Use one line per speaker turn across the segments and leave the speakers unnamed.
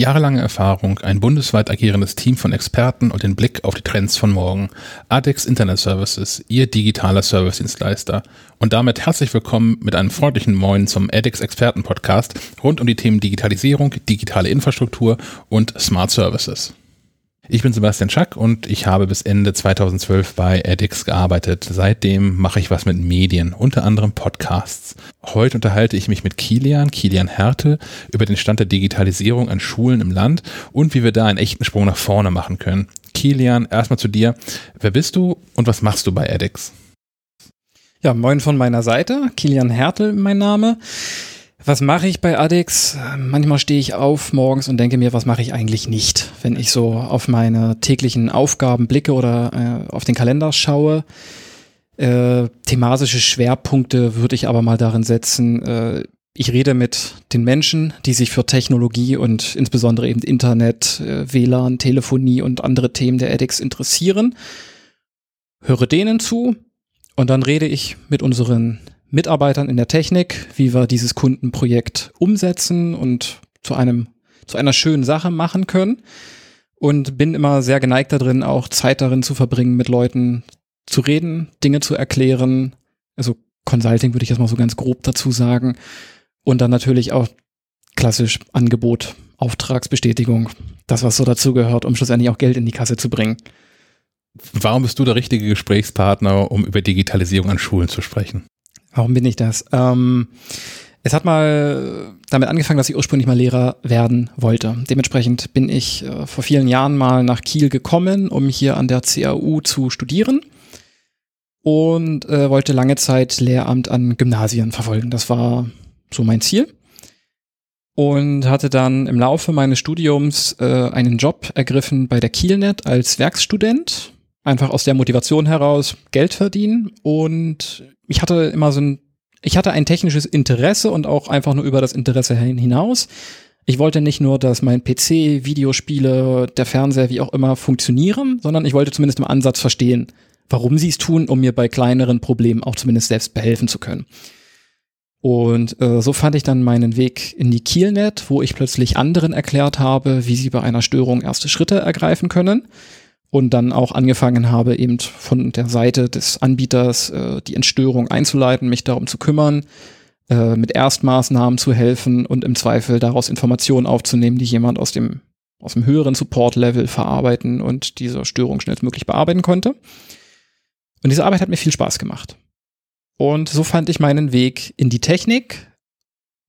Jahrelange Erfahrung, ein bundesweit agierendes Team von Experten und den Blick auf die Trends von morgen. ADEX Internet Services, Ihr digitaler Servicedienstleister. Und damit herzlich willkommen mit einem freundlichen Moin zum ADEX Experten Podcast rund um die Themen Digitalisierung, digitale Infrastruktur und Smart Services. Ich bin Sebastian Schack und ich habe bis Ende 2012 bei edX gearbeitet. Seitdem mache ich was mit Medien, unter anderem Podcasts. Heute unterhalte ich mich mit Kilian, Kilian Härte, über den Stand der Digitalisierung an Schulen im Land und wie wir da einen echten Sprung nach vorne machen können. Kilian, erstmal zu dir. Wer bist du und was machst du bei edX?
Ja, moin von meiner Seite. Kilian Härtel, mein Name. Was mache ich bei ADEX? Manchmal stehe ich auf morgens und denke mir, was mache ich eigentlich nicht, wenn ich so auf meine täglichen Aufgaben blicke oder äh, auf den Kalender schaue. Äh, thematische Schwerpunkte würde ich aber mal darin setzen. Äh, ich rede mit den Menschen, die sich für Technologie und insbesondere eben Internet, äh, WLAN, Telefonie und andere Themen der ADEX interessieren. Höre denen zu und dann rede ich mit unseren Mitarbeitern in der Technik, wie wir dieses Kundenprojekt umsetzen und zu einem, zu einer schönen Sache machen können. Und bin immer sehr geneigt darin, auch Zeit darin zu verbringen, mit Leuten zu reden, Dinge zu erklären. Also Consulting würde ich jetzt mal so ganz grob dazu sagen. Und dann natürlich auch klassisch Angebot, Auftragsbestätigung, das, was so dazu gehört, um schlussendlich auch Geld in die Kasse zu bringen.
Warum bist du der richtige Gesprächspartner, um über Digitalisierung an Schulen zu sprechen?
Warum bin ich das? Ähm, es hat mal damit angefangen, dass ich ursprünglich mal Lehrer werden wollte. Dementsprechend bin ich äh, vor vielen Jahren mal nach Kiel gekommen, um hier an der CAU zu studieren und äh, wollte lange Zeit Lehramt an Gymnasien verfolgen. Das war so mein Ziel. Und hatte dann im Laufe meines Studiums äh, einen Job ergriffen bei der Kielnet als Werkstudent. Einfach aus der Motivation heraus Geld verdienen und ich hatte immer so ein, ich hatte ein technisches Interesse und auch einfach nur über das Interesse hinaus. Ich wollte nicht nur, dass mein PC, Videospiele, der Fernseher, wie auch immer funktionieren, sondern ich wollte zumindest im Ansatz verstehen, warum sie es tun, um mir bei kleineren Problemen auch zumindest selbst behelfen zu können. Und äh, so fand ich dann meinen Weg in die Kielnet, wo ich plötzlich anderen erklärt habe, wie sie bei einer Störung erste Schritte ergreifen können und dann auch angefangen habe, eben von der Seite des Anbieters äh, die Entstörung einzuleiten, mich darum zu kümmern, äh, mit Erstmaßnahmen zu helfen und im Zweifel daraus Informationen aufzunehmen, die jemand aus dem, aus dem höheren Support-Level verarbeiten und diese Störung schnellstmöglich bearbeiten konnte. Und diese Arbeit hat mir viel Spaß gemacht. Und so fand ich meinen Weg in die Technik,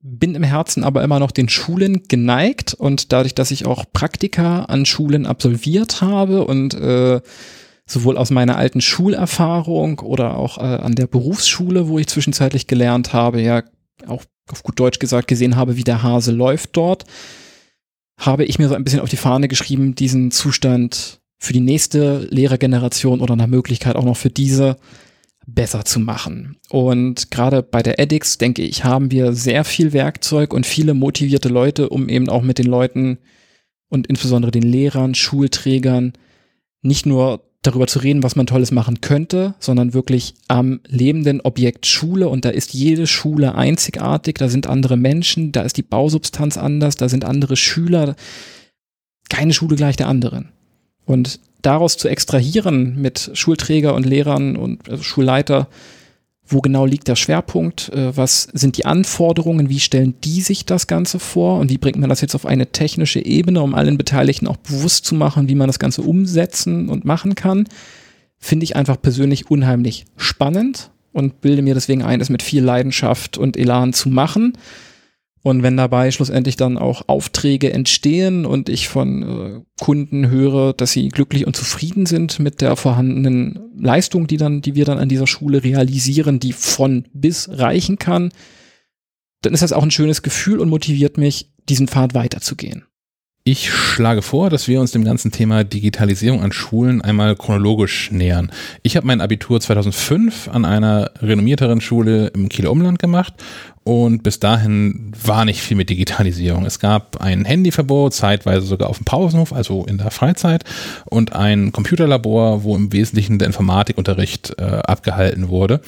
bin im Herzen aber immer noch den Schulen geneigt und dadurch, dass ich auch Praktika an Schulen absolviert habe und äh, sowohl aus meiner alten Schulerfahrung oder auch äh, an der Berufsschule, wo ich zwischenzeitlich gelernt habe, ja auch auf gut Deutsch gesagt gesehen habe, wie der Hase läuft dort, habe ich mir so ein bisschen auf die Fahne geschrieben, diesen Zustand für die nächste Lehrergeneration oder nach Möglichkeit auch noch für diese besser zu machen. Und gerade bei der Edix, denke ich, haben wir sehr viel Werkzeug und viele motivierte Leute, um eben auch mit den Leuten und insbesondere den Lehrern, Schulträgern nicht nur darüber zu reden, was man Tolles machen könnte, sondern wirklich am lebenden Objekt Schule. Und da ist jede Schule einzigartig, da sind andere Menschen, da ist die Bausubstanz anders, da sind andere Schüler. Keine Schule gleich der anderen. Und daraus zu extrahieren mit Schulträger und Lehrern und also Schulleiter, wo genau liegt der Schwerpunkt, äh, was sind die Anforderungen, wie stellen die sich das Ganze vor? Und wie bringt man das jetzt auf eine technische Ebene, um allen Beteiligten auch bewusst zu machen, wie man das Ganze umsetzen und machen kann, finde ich einfach persönlich unheimlich spannend und bilde mir deswegen ein, es mit viel Leidenschaft und Elan zu machen. Und wenn dabei schlussendlich dann auch Aufträge entstehen und ich von äh, Kunden höre, dass sie glücklich und zufrieden sind mit der vorhandenen Leistung, die dann, die wir dann an dieser Schule realisieren, die von bis reichen kann, dann ist das auch ein schönes Gefühl und motiviert mich, diesen Pfad weiterzugehen.
Ich schlage vor, dass wir uns dem ganzen Thema Digitalisierung an Schulen einmal chronologisch nähern. Ich habe mein Abitur 2005 an einer renommierteren Schule im Kieler Umland gemacht und bis dahin war nicht viel mit Digitalisierung. Es gab ein Handyverbot, zeitweise sogar auf dem Pausenhof, also in der Freizeit, und ein Computerlabor, wo im Wesentlichen der Informatikunterricht äh, abgehalten wurde.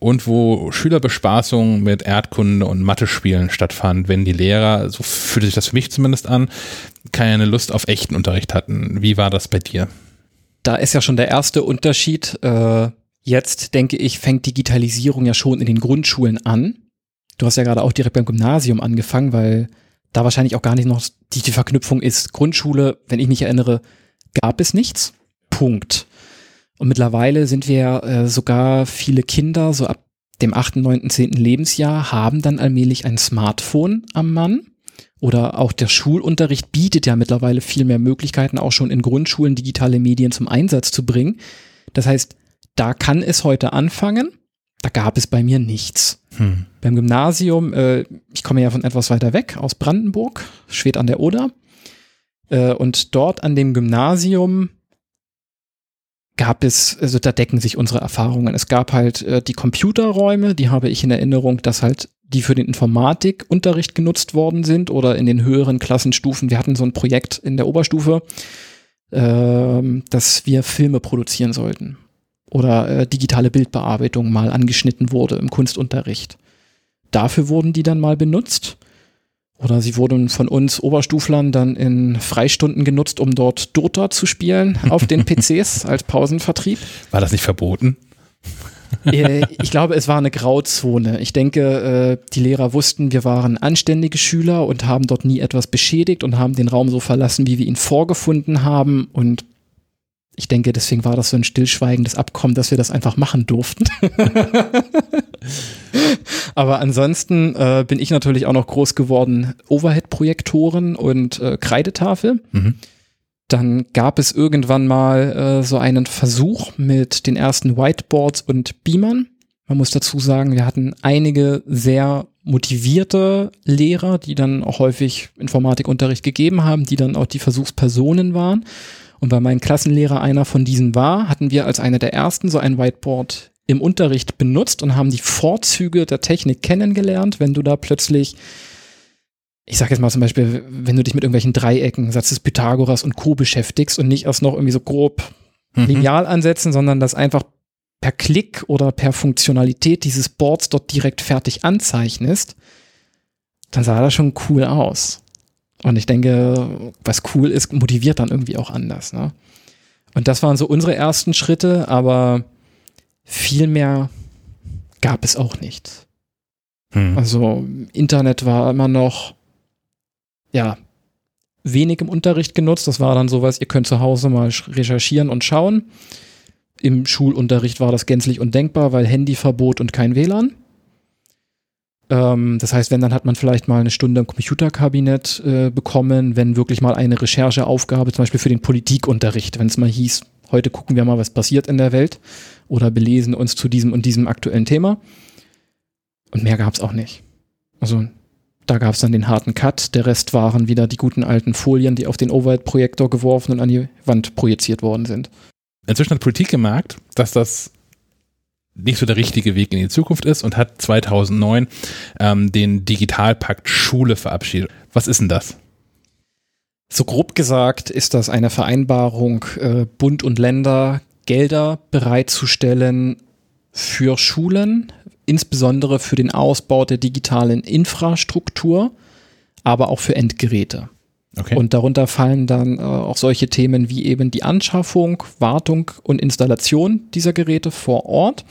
Und wo Schülerbespaßungen mit Erdkunde und Mathe-Spielen stattfand, wenn die Lehrer, so fühlte sich das für mich zumindest an, keine Lust auf echten Unterricht hatten. Wie war das bei dir?
Da ist ja schon der erste Unterschied. Äh, jetzt denke ich, fängt Digitalisierung ja schon in den Grundschulen an. Du hast ja gerade auch direkt beim Gymnasium angefangen, weil da wahrscheinlich auch gar nicht noch die, die Verknüpfung ist. Grundschule, wenn ich mich erinnere, gab es nichts. Punkt. Und mittlerweile sind wir äh, sogar viele Kinder, so ab dem 8., 9., 10. Lebensjahr, haben dann allmählich ein Smartphone am Mann. Oder auch der Schulunterricht bietet ja mittlerweile viel mehr Möglichkeiten, auch schon in Grundschulen digitale Medien zum Einsatz zu bringen. Das heißt, da kann es heute anfangen. Da gab es bei mir nichts. Hm. Beim Gymnasium, äh, ich komme ja von etwas weiter weg, aus Brandenburg, Schwed an der Oder. Äh, und dort an dem Gymnasium gab es, also da decken sich unsere Erfahrungen. Es gab halt äh, die Computerräume, die habe ich in Erinnerung, dass halt die für den Informatikunterricht genutzt worden sind oder in den höheren Klassenstufen. Wir hatten so ein Projekt in der Oberstufe, äh, dass wir Filme produzieren sollten oder äh, digitale Bildbearbeitung mal angeschnitten wurde im Kunstunterricht. Dafür wurden die dann mal benutzt. Oder sie wurden von uns Oberstuflern dann in Freistunden genutzt, um dort Dota zu spielen auf den PCs als Pausenvertrieb.
War das nicht verboten?
Äh, ich glaube, es war eine Grauzone. Ich denke, äh, die Lehrer wussten, wir waren anständige Schüler und haben dort nie etwas beschädigt und haben den Raum so verlassen, wie wir ihn vorgefunden haben. Und ich denke, deswegen war das so ein stillschweigendes Abkommen, dass wir das einfach machen durften. Aber ansonsten äh, bin ich natürlich auch noch groß geworden, Overhead-Projektoren und äh, Kreidetafel. Mhm. Dann gab es irgendwann mal äh, so einen Versuch mit den ersten Whiteboards und Beamern. Man muss dazu sagen, wir hatten einige sehr motivierte Lehrer, die dann auch häufig Informatikunterricht gegeben haben, die dann auch die Versuchspersonen waren. Und weil mein Klassenlehrer einer von diesen war, hatten wir als einer der ersten so ein Whiteboard im Unterricht benutzt und haben die Vorzüge der Technik kennengelernt, wenn du da plötzlich ich sag jetzt mal zum Beispiel, wenn du dich mit irgendwelchen Dreiecken, Satz des Pythagoras und Co. beschäftigst und nicht erst noch irgendwie so grob mhm. lineal ansetzen, sondern das einfach per Klick oder per Funktionalität dieses Boards dort direkt fertig anzeichnest, dann sah das schon cool aus. Und ich denke, was cool ist, motiviert dann irgendwie auch anders. Ne? Und das waren so unsere ersten Schritte, aber viel mehr gab es auch nicht. Hm. Also Internet war immer noch, ja, wenig im Unterricht genutzt. Das war dann sowas, ihr könnt zu Hause mal recherchieren und schauen. Im Schulunterricht war das gänzlich undenkbar, weil Handyverbot und kein WLAN. Ähm, das heißt, wenn, dann hat man vielleicht mal eine Stunde im Computerkabinett äh, bekommen, wenn wirklich mal eine Rechercheaufgabe, zum Beispiel für den Politikunterricht, wenn es mal hieß, heute gucken wir mal, was passiert in der Welt oder belesen uns zu diesem und diesem aktuellen Thema. Und mehr gab es auch nicht. Also da gab es dann den harten Cut. Der Rest waren wieder die guten alten Folien, die auf den Overhead-Projektor geworfen und an die Wand projiziert worden sind.
Inzwischen hat Politik gemerkt, dass das nicht so der richtige Weg in die Zukunft ist und hat 2009 ähm, den Digitalpakt Schule verabschiedet. Was ist denn das?
So grob gesagt ist das eine Vereinbarung, äh, Bund und Länder Gelder bereitzustellen für Schulen, insbesondere für den Ausbau der digitalen Infrastruktur, aber auch für Endgeräte. Okay. Und darunter fallen dann äh, auch solche Themen wie eben die Anschaffung, Wartung und Installation dieser Geräte vor Ort.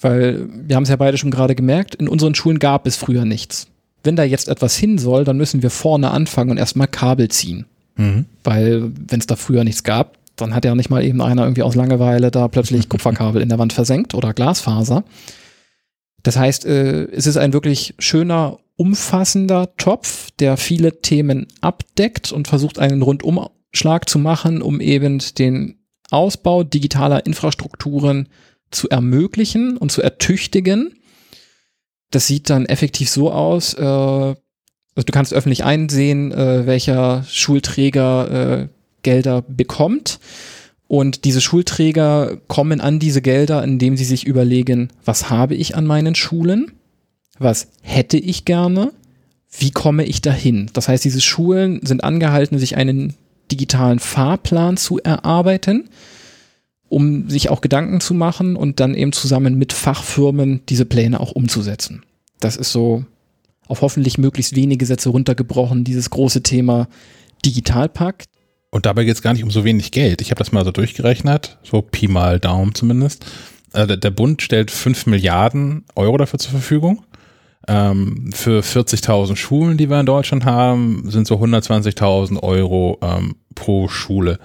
Weil wir haben es ja beide schon gerade gemerkt, in unseren Schulen gab es früher nichts. Wenn da jetzt etwas hin soll, dann müssen wir vorne anfangen und erstmal Kabel ziehen. Mhm. Weil wenn es da früher nichts gab, dann hat ja nicht mal eben einer irgendwie aus Langeweile da plötzlich Kupferkabel in der Wand versenkt oder Glasfaser. Das heißt, äh, es ist ein wirklich schöner umfassender Topf, der viele Themen abdeckt und versucht einen Rundumschlag zu machen, um eben den Ausbau digitaler Infrastrukturen zu ermöglichen und zu ertüchtigen. Das sieht dann effektiv so aus, äh, also du kannst öffentlich einsehen, äh, welcher Schulträger äh, Gelder bekommt. Und diese Schulträger kommen an diese Gelder, indem sie sich überlegen, was habe ich an meinen Schulen? Was hätte ich gerne, wie komme ich dahin? Das heißt, diese Schulen sind angehalten, sich einen digitalen Fahrplan zu erarbeiten um sich auch Gedanken zu machen und dann eben zusammen mit Fachfirmen diese Pläne auch umzusetzen. Das ist so auf hoffentlich möglichst wenige Sätze runtergebrochen, dieses große Thema Digitalpakt.
Und dabei geht es gar nicht um so wenig Geld. Ich habe das mal so durchgerechnet, so Pi mal Daumen zumindest. Also der Bund stellt 5 Milliarden Euro dafür zur Verfügung. Ähm, für 40.000 Schulen, die wir in Deutschland haben, sind so 120.000 Euro ähm, pro Schule.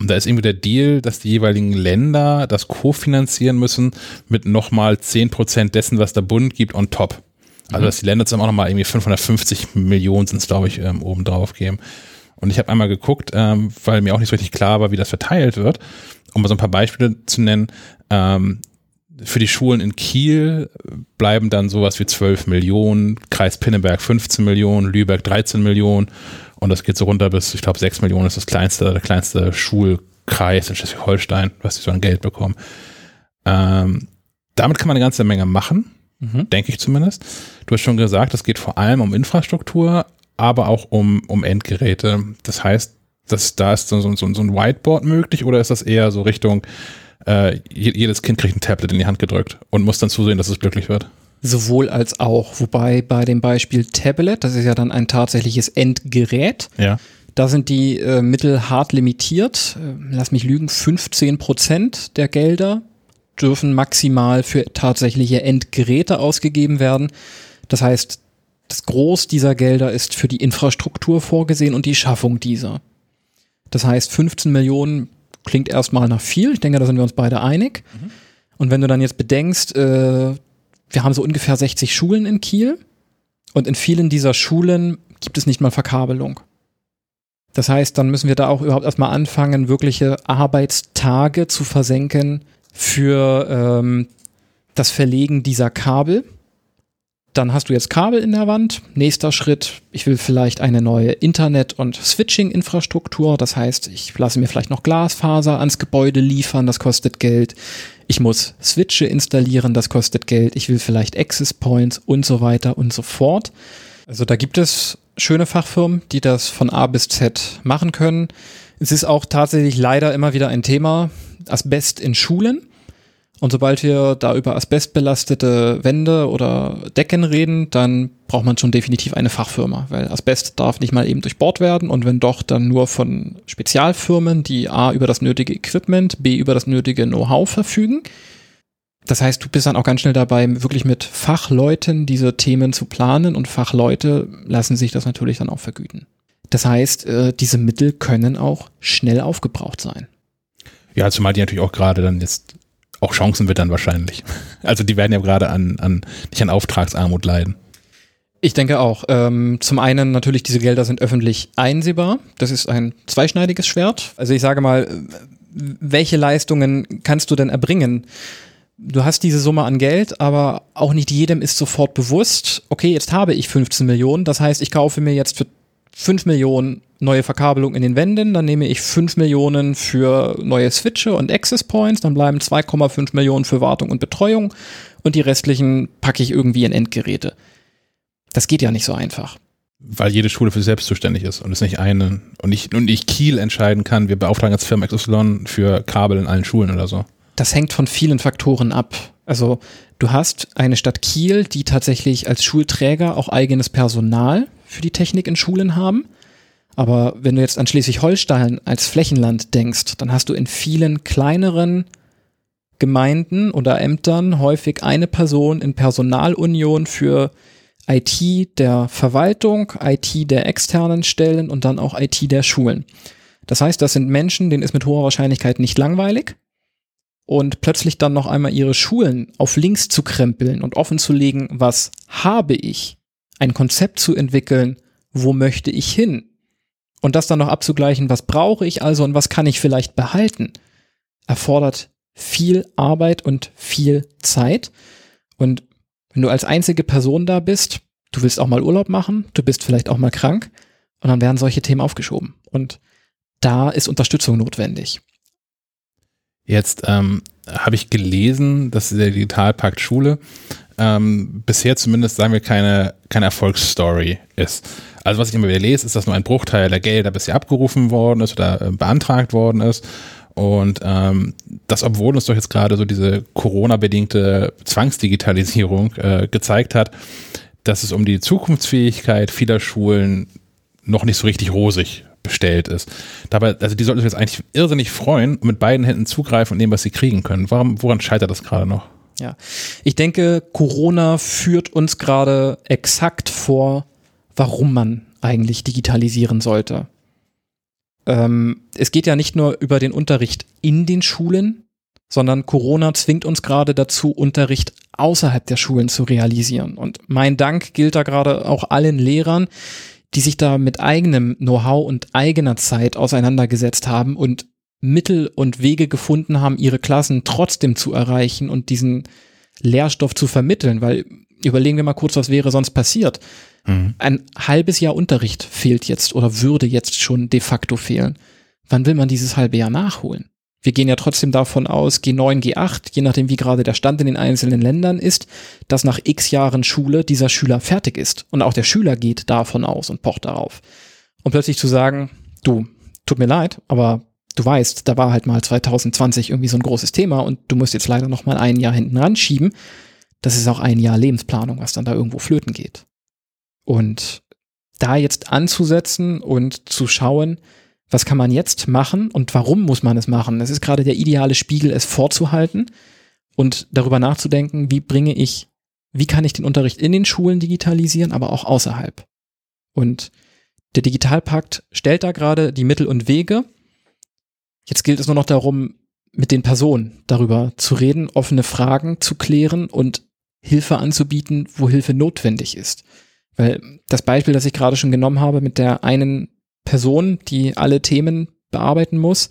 Und da ist irgendwie der Deal, dass die jeweiligen Länder das kofinanzieren müssen mit nochmal 10 Prozent dessen, was der Bund gibt, on top. Also, mhm. dass die Länder zusammen auch nochmal irgendwie 550 Millionen sind glaube ich, ähm, oben drauf geben. Und ich habe einmal geguckt, ähm, weil mir auch nicht so richtig klar war, wie das verteilt wird, um mal so ein paar Beispiele zu nennen. Ähm, für die Schulen in Kiel bleiben dann sowas wie 12 Millionen, Kreis Pinneberg 15 Millionen, Lübeck 13 Millionen und das geht so runter bis, ich glaube, 6 Millionen ist das kleinste, der kleinste Schulkreis in Schleswig-Holstein, was die so an Geld bekommen. Ähm, damit kann man eine ganze Menge machen, mhm. denke ich zumindest. Du hast schon gesagt, es geht vor allem um Infrastruktur, aber auch um, um Endgeräte. Das heißt, dass da ist so, so, so ein Whiteboard möglich oder ist das eher so Richtung, äh, jedes Kind kriegt ein Tablet in die Hand gedrückt und muss dann zusehen, dass es glücklich wird?
Sowohl als auch. Wobei bei dem Beispiel Tablet, das ist ja dann ein tatsächliches Endgerät.
Ja.
Da sind die äh, Mittel hart limitiert. Äh, lass mich lügen, 15 Prozent der Gelder dürfen maximal für tatsächliche Endgeräte ausgegeben werden. Das heißt, das Groß dieser Gelder ist für die Infrastruktur vorgesehen und die Schaffung dieser. Das heißt, 15 Millionen klingt erstmal nach viel. Ich denke, da sind wir uns beide einig. Mhm. Und wenn du dann jetzt bedenkst, äh, wir haben so ungefähr 60 Schulen in Kiel und in vielen dieser Schulen gibt es nicht mal Verkabelung. Das heißt, dann müssen wir da auch überhaupt erstmal anfangen, wirkliche Arbeitstage zu versenken für ähm, das Verlegen dieser Kabel dann hast du jetzt Kabel in der Wand. Nächster Schritt, ich will vielleicht eine neue Internet- und Switching-Infrastruktur. Das heißt, ich lasse mir vielleicht noch Glasfaser ans Gebäude liefern, das kostet Geld. Ich muss Switche installieren, das kostet Geld. Ich will vielleicht Access Points und so weiter und so fort. Also da gibt es schöne Fachfirmen, die das von A bis Z machen können. Es ist auch tatsächlich leider immer wieder ein Thema, Asbest in Schulen. Und sobald wir da über asbestbelastete Wände oder Decken reden, dann braucht man schon definitiv eine Fachfirma, weil Asbest darf nicht mal eben durchbohrt werden und wenn doch, dann nur von Spezialfirmen, die A über das nötige Equipment, B über das nötige Know-how verfügen. Das heißt, du bist dann auch ganz schnell dabei, wirklich mit Fachleuten diese Themen zu planen und Fachleute lassen sich das natürlich dann auch vergüten. Das heißt, äh, diese Mittel können auch schnell aufgebraucht sein.
Ja, zumal die natürlich auch gerade dann jetzt auch Chancen wird dann wahrscheinlich. Also die werden ja gerade an, an nicht an Auftragsarmut leiden.
Ich denke auch. Ähm, zum einen natürlich, diese Gelder sind öffentlich einsehbar. Das ist ein zweischneidiges Schwert. Also ich sage mal, welche Leistungen kannst du denn erbringen? Du hast diese Summe an Geld, aber auch nicht jedem ist sofort bewusst, okay, jetzt habe ich 15 Millionen. Das heißt, ich kaufe mir jetzt für 5 Millionen neue Verkabelung in den Wänden, dann nehme ich 5 Millionen für neue Switche und Access Points, dann bleiben 2,5 Millionen für Wartung und Betreuung und die restlichen packe ich irgendwie in Endgeräte. Das geht ja nicht so einfach.
Weil jede Schule für sich selbst zuständig ist und es nicht eine und nicht, und nicht Kiel entscheiden kann, wir beauftragen jetzt Firma XY für Kabel in allen Schulen oder so.
Das hängt von vielen Faktoren ab. Also du hast eine Stadt Kiel, die tatsächlich als Schulträger auch eigenes Personal für die Technik in Schulen haben. Aber wenn du jetzt an Schleswig-Holstein als Flächenland denkst, dann hast du in vielen kleineren Gemeinden oder Ämtern häufig eine Person in Personalunion für IT der Verwaltung, IT der externen Stellen und dann auch IT der Schulen. Das heißt, das sind Menschen, denen ist mit hoher Wahrscheinlichkeit nicht langweilig. Und plötzlich dann noch einmal ihre Schulen auf links zu krempeln und offen zu legen, was habe ich? Ein Konzept zu entwickeln, wo möchte ich hin? Und das dann noch abzugleichen, was brauche ich also und was kann ich vielleicht behalten, erfordert viel Arbeit und viel Zeit. Und wenn du als einzige Person da bist, du willst auch mal Urlaub machen, du bist vielleicht auch mal krank und dann werden solche Themen aufgeschoben. Und da ist Unterstützung notwendig.
Jetzt ähm, habe ich gelesen, dass der Digitalpakt Schule ähm, bisher zumindest, sagen wir, keine, keine Erfolgsstory ist. Also was ich immer wieder lese, ist, dass nur ein Bruchteil der Gelder bisher abgerufen worden ist oder äh, beantragt worden ist. Und ähm, das, obwohl uns doch jetzt gerade so diese Corona-bedingte Zwangsdigitalisierung äh, gezeigt hat, dass es um die Zukunftsfähigkeit vieler Schulen noch nicht so richtig rosig bestellt ist. Dabei, also die sollten sich jetzt eigentlich irrsinnig freuen und mit beiden Händen zugreifen und nehmen, was sie kriegen können. Warum, woran scheitert das gerade noch?
Ja, ich denke, Corona führt uns gerade exakt vor, warum man eigentlich digitalisieren sollte. Ähm, es geht ja nicht nur über den Unterricht in den Schulen, sondern Corona zwingt uns gerade dazu, Unterricht außerhalb der Schulen zu realisieren. Und mein Dank gilt da gerade auch allen Lehrern, die sich da mit eigenem Know-how und eigener Zeit auseinandergesetzt haben und Mittel und Wege gefunden haben, ihre Klassen trotzdem zu erreichen und diesen Lehrstoff zu vermitteln, weil überlegen wir mal kurz, was wäre sonst passiert. Mhm. Ein halbes Jahr Unterricht fehlt jetzt oder würde jetzt schon de facto fehlen. Wann will man dieses halbe Jahr nachholen? Wir gehen ja trotzdem davon aus, G9, G8, je nachdem wie gerade der Stand in den einzelnen Ländern ist, dass nach x Jahren Schule dieser Schüler fertig ist. Und auch der Schüler geht davon aus und pocht darauf. Und plötzlich zu sagen, du, tut mir leid, aber du weißt, da war halt mal 2020 irgendwie so ein großes Thema und du musst jetzt leider noch mal ein Jahr hinten ranschieben. Das ist auch ein Jahr Lebensplanung, was dann da irgendwo flöten geht. Und da jetzt anzusetzen und zu schauen, was kann man jetzt machen und warum muss man es machen? Es ist gerade der ideale Spiegel, es vorzuhalten und darüber nachzudenken, wie bringe ich, wie kann ich den Unterricht in den Schulen digitalisieren, aber auch außerhalb. Und der Digitalpakt stellt da gerade die Mittel und Wege. Jetzt gilt es nur noch darum, mit den Personen darüber zu reden, offene Fragen zu klären und Hilfe anzubieten, wo Hilfe notwendig ist. Weil das Beispiel, das ich gerade schon genommen habe mit der einen Person, die alle Themen bearbeiten muss.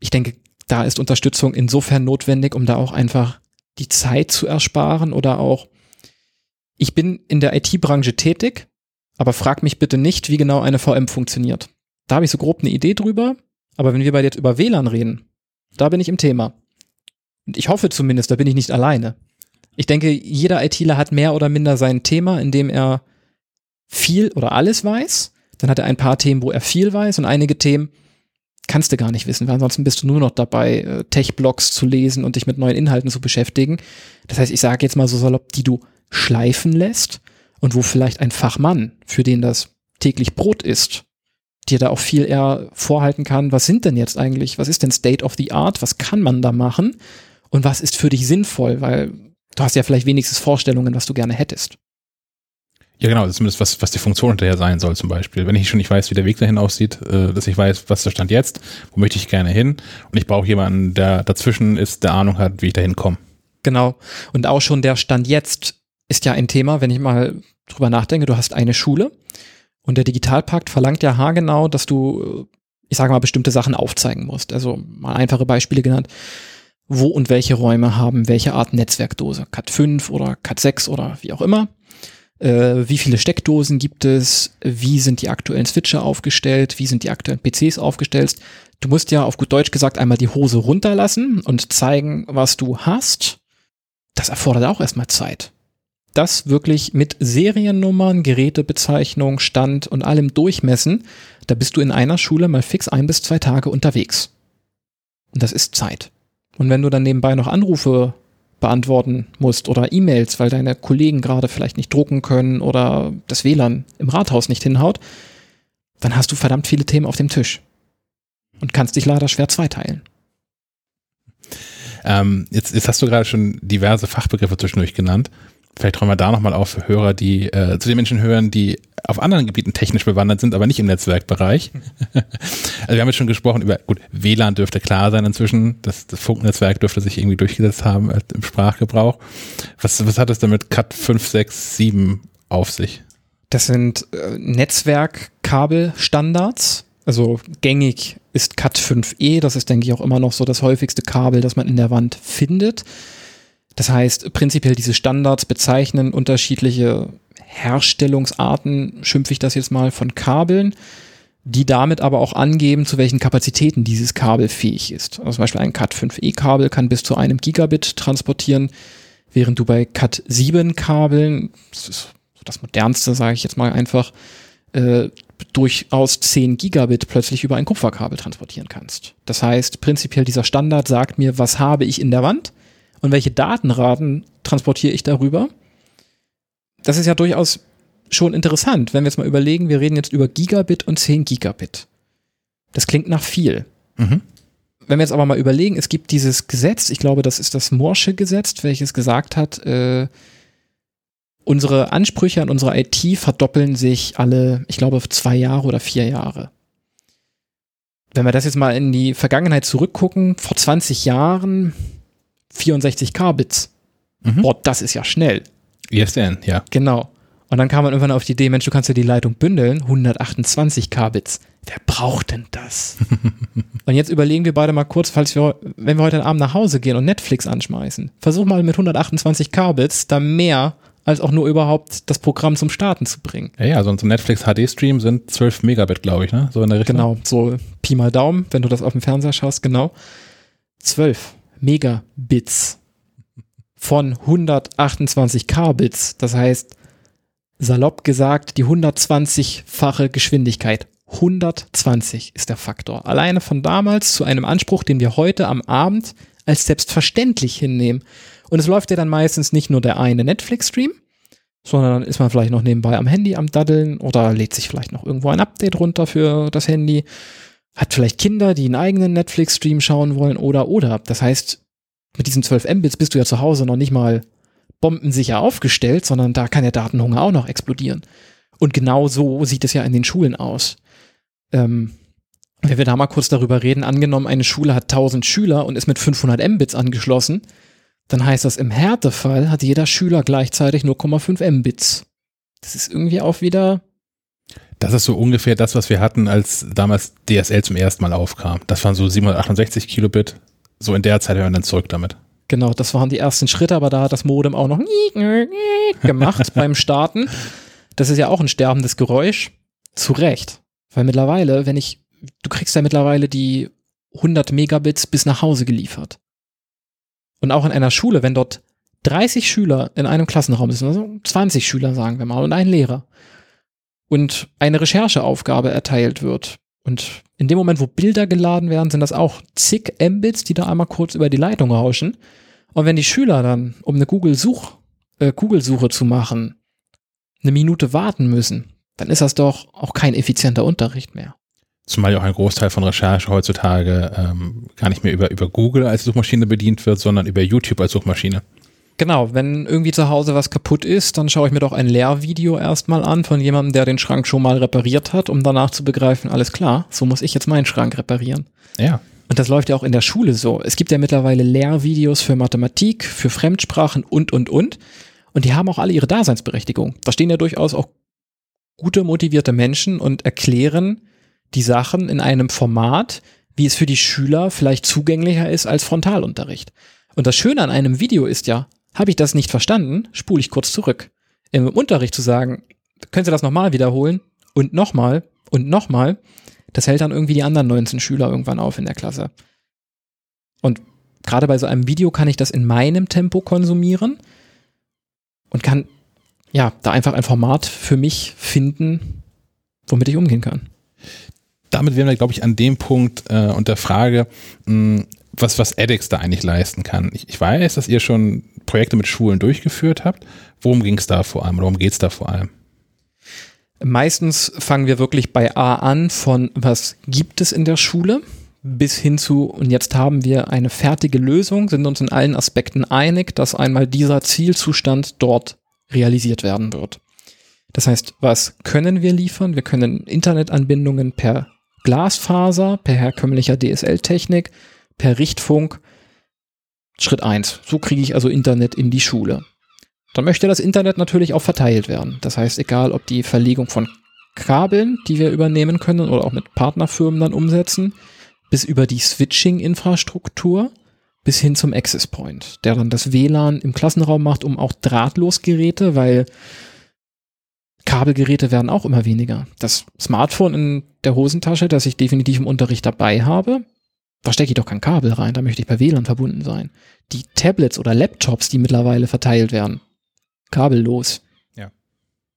Ich denke, da ist Unterstützung insofern notwendig, um da auch einfach die Zeit zu ersparen oder auch, ich bin in der IT-Branche tätig, aber frag mich bitte nicht, wie genau eine VM funktioniert. Da habe ich so grob eine Idee drüber, aber wenn wir bei jetzt über WLAN reden, da bin ich im Thema. Und ich hoffe zumindest, da bin ich nicht alleine. Ich denke, jeder ITler hat mehr oder minder sein Thema, in dem er viel oder alles weiß dann hat er ein paar Themen, wo er viel weiß und einige Themen kannst du gar nicht wissen, weil ansonsten bist du nur noch dabei, äh, Tech-Blogs zu lesen und dich mit neuen Inhalten zu beschäftigen. Das heißt, ich sage jetzt mal so salopp, die du schleifen lässt und wo vielleicht ein Fachmann, für den das täglich Brot ist, dir da auch viel eher vorhalten kann, was sind denn jetzt eigentlich, was ist denn State of the Art, was kann man da machen und was ist für dich sinnvoll, weil du hast ja vielleicht wenigstens Vorstellungen, was du gerne hättest.
Ja, genau, zumindest was, was die Funktion hinterher sein soll zum Beispiel. Wenn ich schon nicht weiß, wie der Weg dahin aussieht, äh, dass ich weiß, was der Stand jetzt, wo möchte ich gerne hin und ich brauche jemanden, der dazwischen ist, der Ahnung hat, wie ich dahin komme.
Genau. Und auch schon der Stand jetzt ist ja ein Thema, wenn ich mal drüber nachdenke, du hast eine Schule und der Digitalpakt verlangt ja haargenau, dass du, ich sage mal, bestimmte Sachen aufzeigen musst. Also mal einfache Beispiele genannt. Wo und welche Räume haben welche Art Netzwerkdose? Cat 5 oder Cat 6 oder wie auch immer äh, wie viele Steckdosen gibt es, wie sind die aktuellen Switcher aufgestellt, wie sind die aktuellen PCs aufgestellt. Du musst ja auf gut Deutsch gesagt einmal die Hose runterlassen und zeigen, was du hast. Das erfordert auch erstmal Zeit. Das wirklich mit Seriennummern, Gerätebezeichnung, Stand und allem durchmessen, da bist du in einer Schule mal fix ein bis zwei Tage unterwegs. Und das ist Zeit. Und wenn du dann nebenbei noch Anrufe beantworten musst oder E-Mails, weil deine Kollegen gerade vielleicht nicht drucken können oder das WLAN im Rathaus nicht hinhaut, dann hast du verdammt viele Themen auf dem Tisch und kannst dich leider schwer zweiteilen.
Ähm, jetzt, jetzt hast du gerade schon diverse Fachbegriffe zwischendurch genannt. Vielleicht träumen wir da nochmal auf für Hörer, die äh, zu den Menschen hören, die auf anderen Gebieten technisch bewandert sind, aber nicht im Netzwerkbereich. also wir haben jetzt schon gesprochen über, gut, WLAN dürfte klar sein inzwischen, das, das Funknetzwerk dürfte sich irgendwie durchgesetzt haben äh, im Sprachgebrauch. Was, was hat es denn mit CAT 567 auf sich?
Das sind äh, Netzwerkkabelstandards. Also gängig ist CAT 5e, das ist, denke ich, auch immer noch so das häufigste Kabel, das man in der Wand findet. Das heißt, prinzipiell diese Standards bezeichnen unterschiedliche Herstellungsarten, schimpfe ich das jetzt mal, von Kabeln, die damit aber auch angeben, zu welchen Kapazitäten dieses Kabel fähig ist. Also zum Beispiel ein Cat5e-Kabel kann bis zu einem Gigabit transportieren, während du bei Cat7-Kabeln, das ist das modernste, sage ich jetzt mal einfach, äh, durchaus 10 Gigabit plötzlich über ein Kupferkabel transportieren kannst. Das heißt, prinzipiell dieser Standard sagt mir, was habe ich in der Wand und welche Datenraten transportiere ich darüber. Das ist ja durchaus schon interessant, wenn wir jetzt mal überlegen, wir reden jetzt über Gigabit und 10 Gigabit. Das klingt nach viel. Mhm. Wenn wir jetzt aber mal überlegen, es gibt dieses Gesetz, ich glaube, das ist das Morsche Gesetz, welches gesagt hat, äh, unsere Ansprüche an unsere IT verdoppeln sich alle, ich glaube, zwei Jahre oder vier Jahre. Wenn wir das jetzt mal in die Vergangenheit zurückgucken, vor 20 Jahren 64 Kbits. Mhm. Boah, das ist ja schnell.
Yes, then, ja.
Genau. Und dann kam man irgendwann auf die Idee, Mensch, du kannst ja die Leitung bündeln, 128 Kbits. Wer braucht denn das? und jetzt überlegen wir beide mal kurz, falls wir, wenn wir heute Abend nach Hause gehen und Netflix anschmeißen, versuch mal mit 128 Kbits da mehr als auch nur überhaupt das Programm zum Starten zu bringen.
Ja, ja, so ein Netflix HD-Stream sind 12 Megabit, glaube ich, ne?
So in der Richtung. Genau, so Pi mal Daumen, wenn du das auf dem Fernseher schaust, genau. 12 Megabits von 128 Kbits. Das heißt, salopp gesagt, die 120-fache Geschwindigkeit. 120 ist der Faktor. Alleine von damals zu einem Anspruch, den wir heute am Abend als selbstverständlich hinnehmen. Und es läuft ja dann meistens nicht nur der eine Netflix-Stream, sondern dann ist man vielleicht noch nebenbei am Handy am Daddeln oder lädt sich vielleicht noch irgendwo ein Update runter für das Handy, hat vielleicht Kinder, die einen eigenen Netflix-Stream schauen wollen oder oder. Das heißt, mit diesen 12 Mbits bist du ja zu Hause noch nicht mal bombensicher aufgestellt, sondern da kann der Datenhunger auch noch explodieren. Und genau so sieht es ja in den Schulen aus. Ähm, wenn wir da mal kurz darüber reden, angenommen, eine Schule hat 1000 Schüler und ist mit 500 Mbits angeschlossen, dann heißt das, im Härtefall hat jeder Schüler gleichzeitig 0,5 Mbits. Das ist irgendwie auch wieder.
Das ist so ungefähr das, was wir hatten, als damals DSL zum ersten Mal aufkam. Das waren so 768 Kilobit. So in der Zeit hören wir dann zurück damit.
Genau, das waren die ersten Schritte, aber da hat das Modem auch noch gemacht beim Starten. Das ist ja auch ein sterbendes Geräusch. Zu Recht. Weil mittlerweile, wenn ich, du kriegst ja mittlerweile die 100 Megabits bis nach Hause geliefert. Und auch in einer Schule, wenn dort 30 Schüler in einem Klassenraum sind, also 20 Schüler sagen wir mal, und ein Lehrer, und eine Rechercheaufgabe erteilt wird, und in dem Moment, wo Bilder geladen werden, sind das auch zig Mbits, die da einmal kurz über die Leitung rauschen. Und wenn die Schüler dann, um eine Google-Such, äh, Google-Suche zu machen, eine Minute warten müssen, dann ist das doch auch kein effizienter Unterricht mehr.
Zumal ja auch ein Großteil von Recherche heutzutage ähm, gar nicht mehr über, über Google als Suchmaschine bedient wird, sondern über YouTube als Suchmaschine.
Genau, wenn irgendwie zu Hause was kaputt ist, dann schaue ich mir doch ein Lehrvideo erstmal an von jemandem, der den Schrank schon mal repariert hat, um danach zu begreifen, alles klar, so muss ich jetzt meinen Schrank reparieren.
Ja.
Und das läuft ja auch in der Schule so. Es gibt ja mittlerweile Lehrvideos für Mathematik, für Fremdsprachen und, und, und. Und die haben auch alle ihre Daseinsberechtigung. Da stehen ja durchaus auch gute, motivierte Menschen und erklären, die Sachen in einem Format, wie es für die Schüler vielleicht zugänglicher ist als Frontalunterricht. Und das Schöne an einem Video ist ja, habe ich das nicht verstanden, spule ich kurz zurück. Im Unterricht zu sagen, können Sie das nochmal wiederholen und nochmal und nochmal, das hält dann irgendwie die anderen 19 Schüler irgendwann auf in der Klasse. Und gerade bei so einem Video kann ich das in meinem Tempo konsumieren und kann ja da einfach ein Format für mich finden, womit ich umgehen kann
damit wären wir, glaube ich, an dem Punkt äh, und der Frage, mh, was, was edX da eigentlich leisten kann. Ich, ich weiß, dass ihr schon Projekte mit Schulen durchgeführt habt. Worum ging es da vor allem? Worum geht es da vor allem?
Meistens fangen wir wirklich bei A an von, was gibt es in der Schule, bis hin zu, und jetzt haben wir eine fertige Lösung, sind uns in allen Aspekten einig, dass einmal dieser Zielzustand dort realisiert werden wird. Das heißt, was können wir liefern? Wir können Internetanbindungen per Glasfaser, per herkömmlicher DSL-Technik, per Richtfunk. Schritt eins. So kriege ich also Internet in die Schule. Dann möchte das Internet natürlich auch verteilt werden. Das heißt, egal ob die Verlegung von Kabeln, die wir übernehmen können oder auch mit Partnerfirmen dann umsetzen, bis über die Switching-Infrastruktur bis hin zum Access Point, der dann das WLAN im Klassenraum macht, um auch Drahtlosgeräte, weil Kabelgeräte werden auch immer weniger. Das Smartphone in der Hosentasche, das ich definitiv im Unterricht dabei habe, da stecke ich doch kein Kabel rein, da möchte ich per WLAN verbunden sein. Die Tablets oder Laptops, die mittlerweile verteilt werden, kabellos.
Ja.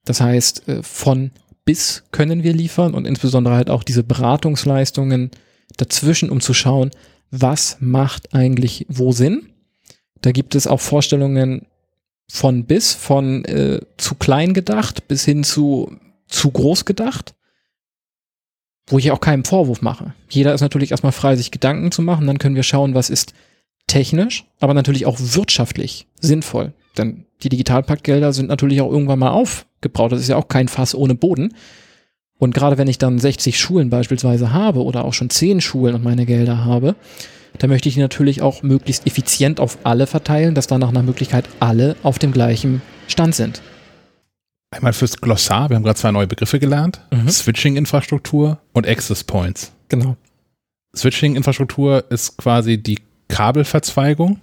Das heißt, äh, von bis können wir liefern und insbesondere halt auch diese Beratungsleistungen dazwischen, um zu schauen, was macht eigentlich wo Sinn. Da gibt es auch Vorstellungen von bis, von äh, zu klein gedacht bis hin zu zu groß gedacht, wo ich auch keinen Vorwurf mache. Jeder ist natürlich erstmal frei, sich Gedanken zu machen, dann können wir schauen, was ist technisch, aber natürlich auch wirtschaftlich sinnvoll. Denn die Digitalpaktgelder sind natürlich auch irgendwann mal aufgebraucht. Das ist ja auch kein Fass ohne Boden. Und gerade wenn ich dann 60 Schulen beispielsweise habe oder auch schon 10 Schulen und meine Gelder habe, dann möchte ich die natürlich auch möglichst effizient auf alle verteilen, dass dann nach Möglichkeit alle auf dem gleichen Stand sind.
Einmal fürs Glossar, wir haben gerade zwei neue Begriffe gelernt. Mhm. Switching-Infrastruktur und Access Points.
Genau.
Switching-Infrastruktur ist quasi die Kabelverzweigung.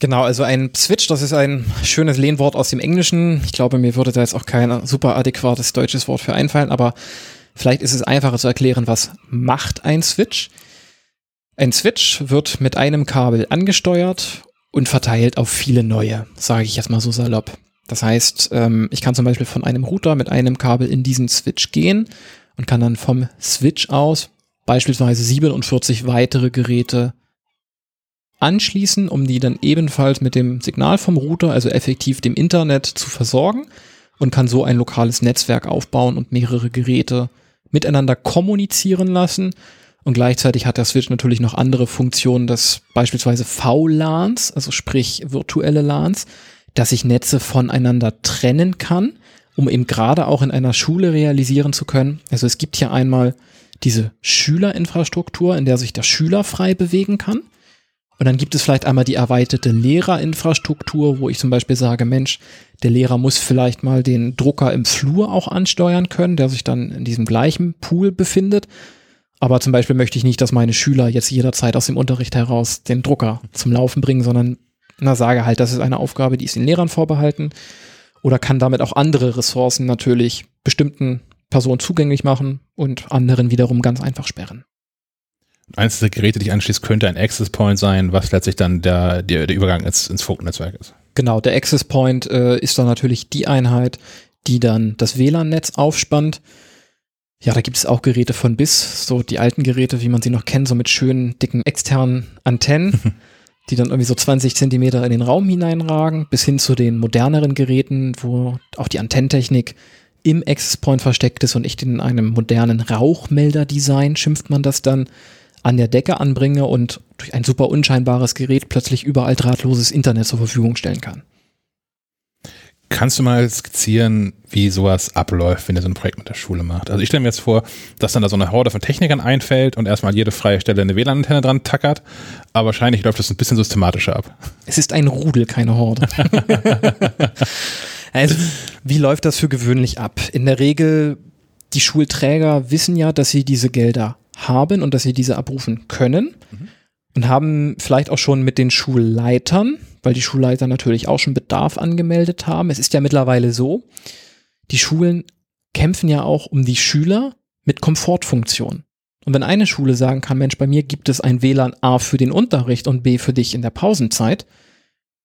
Genau, also ein Switch, das ist ein schönes Lehnwort aus dem Englischen. Ich glaube, mir würde da jetzt auch kein super adäquates deutsches Wort für einfallen, aber vielleicht ist es einfacher zu erklären, was macht ein Switch. Ein Switch wird mit einem Kabel angesteuert und verteilt auf viele neue, sage ich jetzt mal so salopp. Das heißt, ähm, ich kann zum Beispiel von einem Router mit einem Kabel in diesen Switch gehen und kann dann vom Switch aus beispielsweise 47 weitere Geräte anschließen, um die dann ebenfalls mit dem Signal vom Router, also effektiv dem Internet, zu versorgen und kann so ein lokales Netzwerk aufbauen und mehrere Geräte miteinander kommunizieren lassen. Und gleichzeitig hat der Switch natürlich noch andere Funktionen, dass beispielsweise VLANs, also sprich virtuelle LANs, dass ich Netze voneinander trennen kann, um eben gerade auch in einer Schule realisieren zu können. Also es gibt hier einmal diese Schülerinfrastruktur, in der sich der Schüler frei bewegen kann. Und dann gibt es vielleicht einmal die erweiterte Lehrerinfrastruktur, wo ich zum Beispiel sage, Mensch, der Lehrer muss vielleicht mal den Drucker im Flur auch ansteuern können, der sich dann in diesem gleichen Pool befindet. Aber zum Beispiel möchte ich nicht, dass meine Schüler jetzt jederzeit aus dem Unterricht heraus den Drucker zum Laufen bringen, sondern na, sage halt, das ist eine Aufgabe, die ist den Lehrern vorbehalten. Oder kann damit auch andere Ressourcen natürlich bestimmten Personen zugänglich machen und anderen wiederum ganz einfach sperren.
Eines der Geräte, die ich anschließt, könnte ein Access Point sein, was letztlich dann der, der, der Übergang ins, ins Funknetzwerk ist.
Genau, der Access Point äh, ist dann natürlich die Einheit, die dann das WLAN-Netz aufspannt. Ja, da gibt es auch Geräte von bis, so die alten Geräte, wie man sie noch kennt, so mit schönen, dicken externen Antennen, die dann irgendwie so 20 Zentimeter in den Raum hineinragen, bis hin zu den moderneren Geräten, wo auch die Antennentechnik im Access Point versteckt ist und ich in einem modernen Rauchmelder-Design, schimpft man das dann, an der Decke anbringe und durch ein super unscheinbares Gerät plötzlich überall drahtloses Internet zur Verfügung stellen kann.
Kannst du mal skizzieren, wie sowas abläuft, wenn ihr so ein Projekt mit der Schule macht? Also ich stelle mir jetzt vor, dass dann da so eine Horde von Technikern einfällt und erstmal jede freie Stelle eine WLAN-Antenne dran tackert, aber wahrscheinlich läuft das ein bisschen systematischer ab.
Es ist ein Rudel, keine Horde. also, wie läuft das für gewöhnlich ab? In der Regel, die Schulträger wissen ja, dass sie diese Gelder haben und dass sie diese abrufen können mhm. und haben vielleicht auch schon mit den Schulleitern, weil die Schulleiter natürlich auch schon Bedarf angemeldet haben. Es ist ja mittlerweile so, die Schulen kämpfen ja auch um die Schüler mit Komfortfunktion. Und wenn eine Schule sagen kann, Mensch, bei mir gibt es ein WLAN A für den Unterricht und B für dich in der Pausenzeit,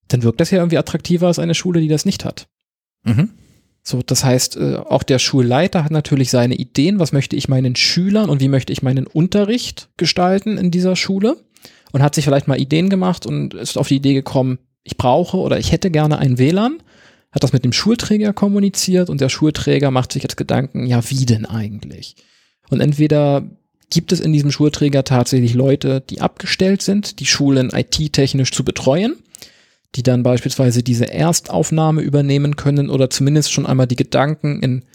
dann wirkt das ja irgendwie attraktiver als eine Schule, die das nicht hat. Mhm. So, das heißt, äh, auch der Schulleiter hat natürlich seine Ideen, was möchte ich meinen Schülern und wie möchte ich meinen Unterricht gestalten in dieser Schule und hat sich vielleicht mal Ideen gemacht und ist auf die Idee gekommen, ich brauche oder ich hätte gerne ein WLAN, hat das mit dem Schulträger kommuniziert und der Schulträger macht sich jetzt Gedanken, ja, wie denn eigentlich? Und entweder gibt es in diesem Schulträger tatsächlich Leute, die abgestellt sind, die Schulen IT-technisch zu betreuen die dann beispielsweise diese Erstaufnahme übernehmen können oder zumindest schon einmal die Gedanken in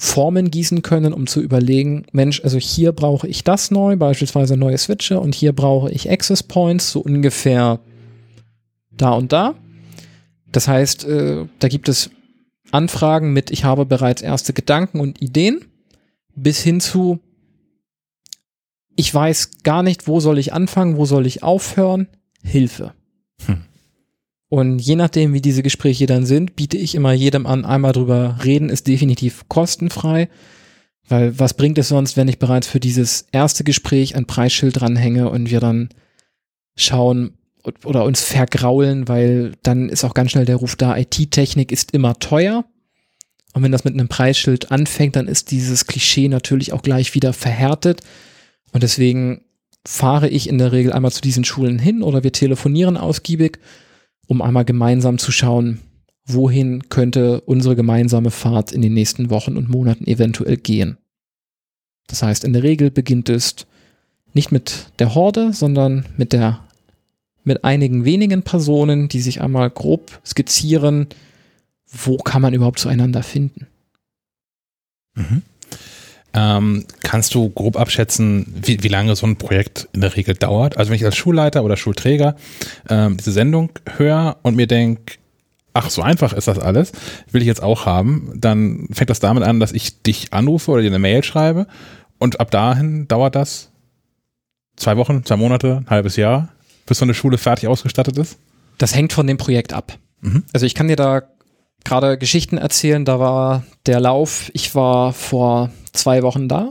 Formen gießen können, um zu überlegen, Mensch, also hier brauche ich das neu, beispielsweise neue Switche und hier brauche ich Access Points, so ungefähr da und da. Das heißt, äh, da gibt es Anfragen mit, ich habe bereits erste Gedanken und Ideen, bis hin zu, ich weiß gar nicht, wo soll ich anfangen, wo soll ich aufhören, Hilfe. Hm. Und je nachdem, wie diese Gespräche dann sind, biete ich immer jedem an, einmal drüber reden, ist definitiv kostenfrei. Weil was bringt es sonst, wenn ich bereits für dieses erste Gespräch ein Preisschild dranhänge und wir dann schauen oder uns vergraulen, weil dann ist auch ganz schnell der Ruf da, IT-Technik ist immer teuer. Und wenn das mit einem Preisschild anfängt, dann ist dieses Klischee natürlich auch gleich wieder verhärtet. Und deswegen fahre ich in der Regel einmal zu diesen Schulen hin oder wir telefonieren ausgiebig, um einmal gemeinsam zu schauen, wohin könnte unsere gemeinsame Fahrt in den nächsten Wochen und Monaten eventuell gehen. Das heißt, in der Regel beginnt es nicht mit der Horde, sondern mit der mit einigen wenigen Personen, die sich einmal grob skizzieren, wo kann man überhaupt zueinander finden.
Mhm. Ähm, kannst du grob abschätzen, wie, wie lange so ein Projekt in der Regel dauert? Also wenn ich als Schulleiter oder Schulträger ähm, diese Sendung höre und mir denke, ach, so einfach ist das alles, will ich jetzt auch haben, dann fängt das damit an, dass ich dich anrufe oder dir eine Mail schreibe und ab dahin dauert das zwei Wochen, zwei Monate, ein halbes Jahr, bis so eine Schule fertig ausgestattet ist?
Das hängt von dem Projekt ab. Mhm. Also ich kann dir da gerade Geschichten erzählen. Da war der Lauf, ich war vor zwei Wochen da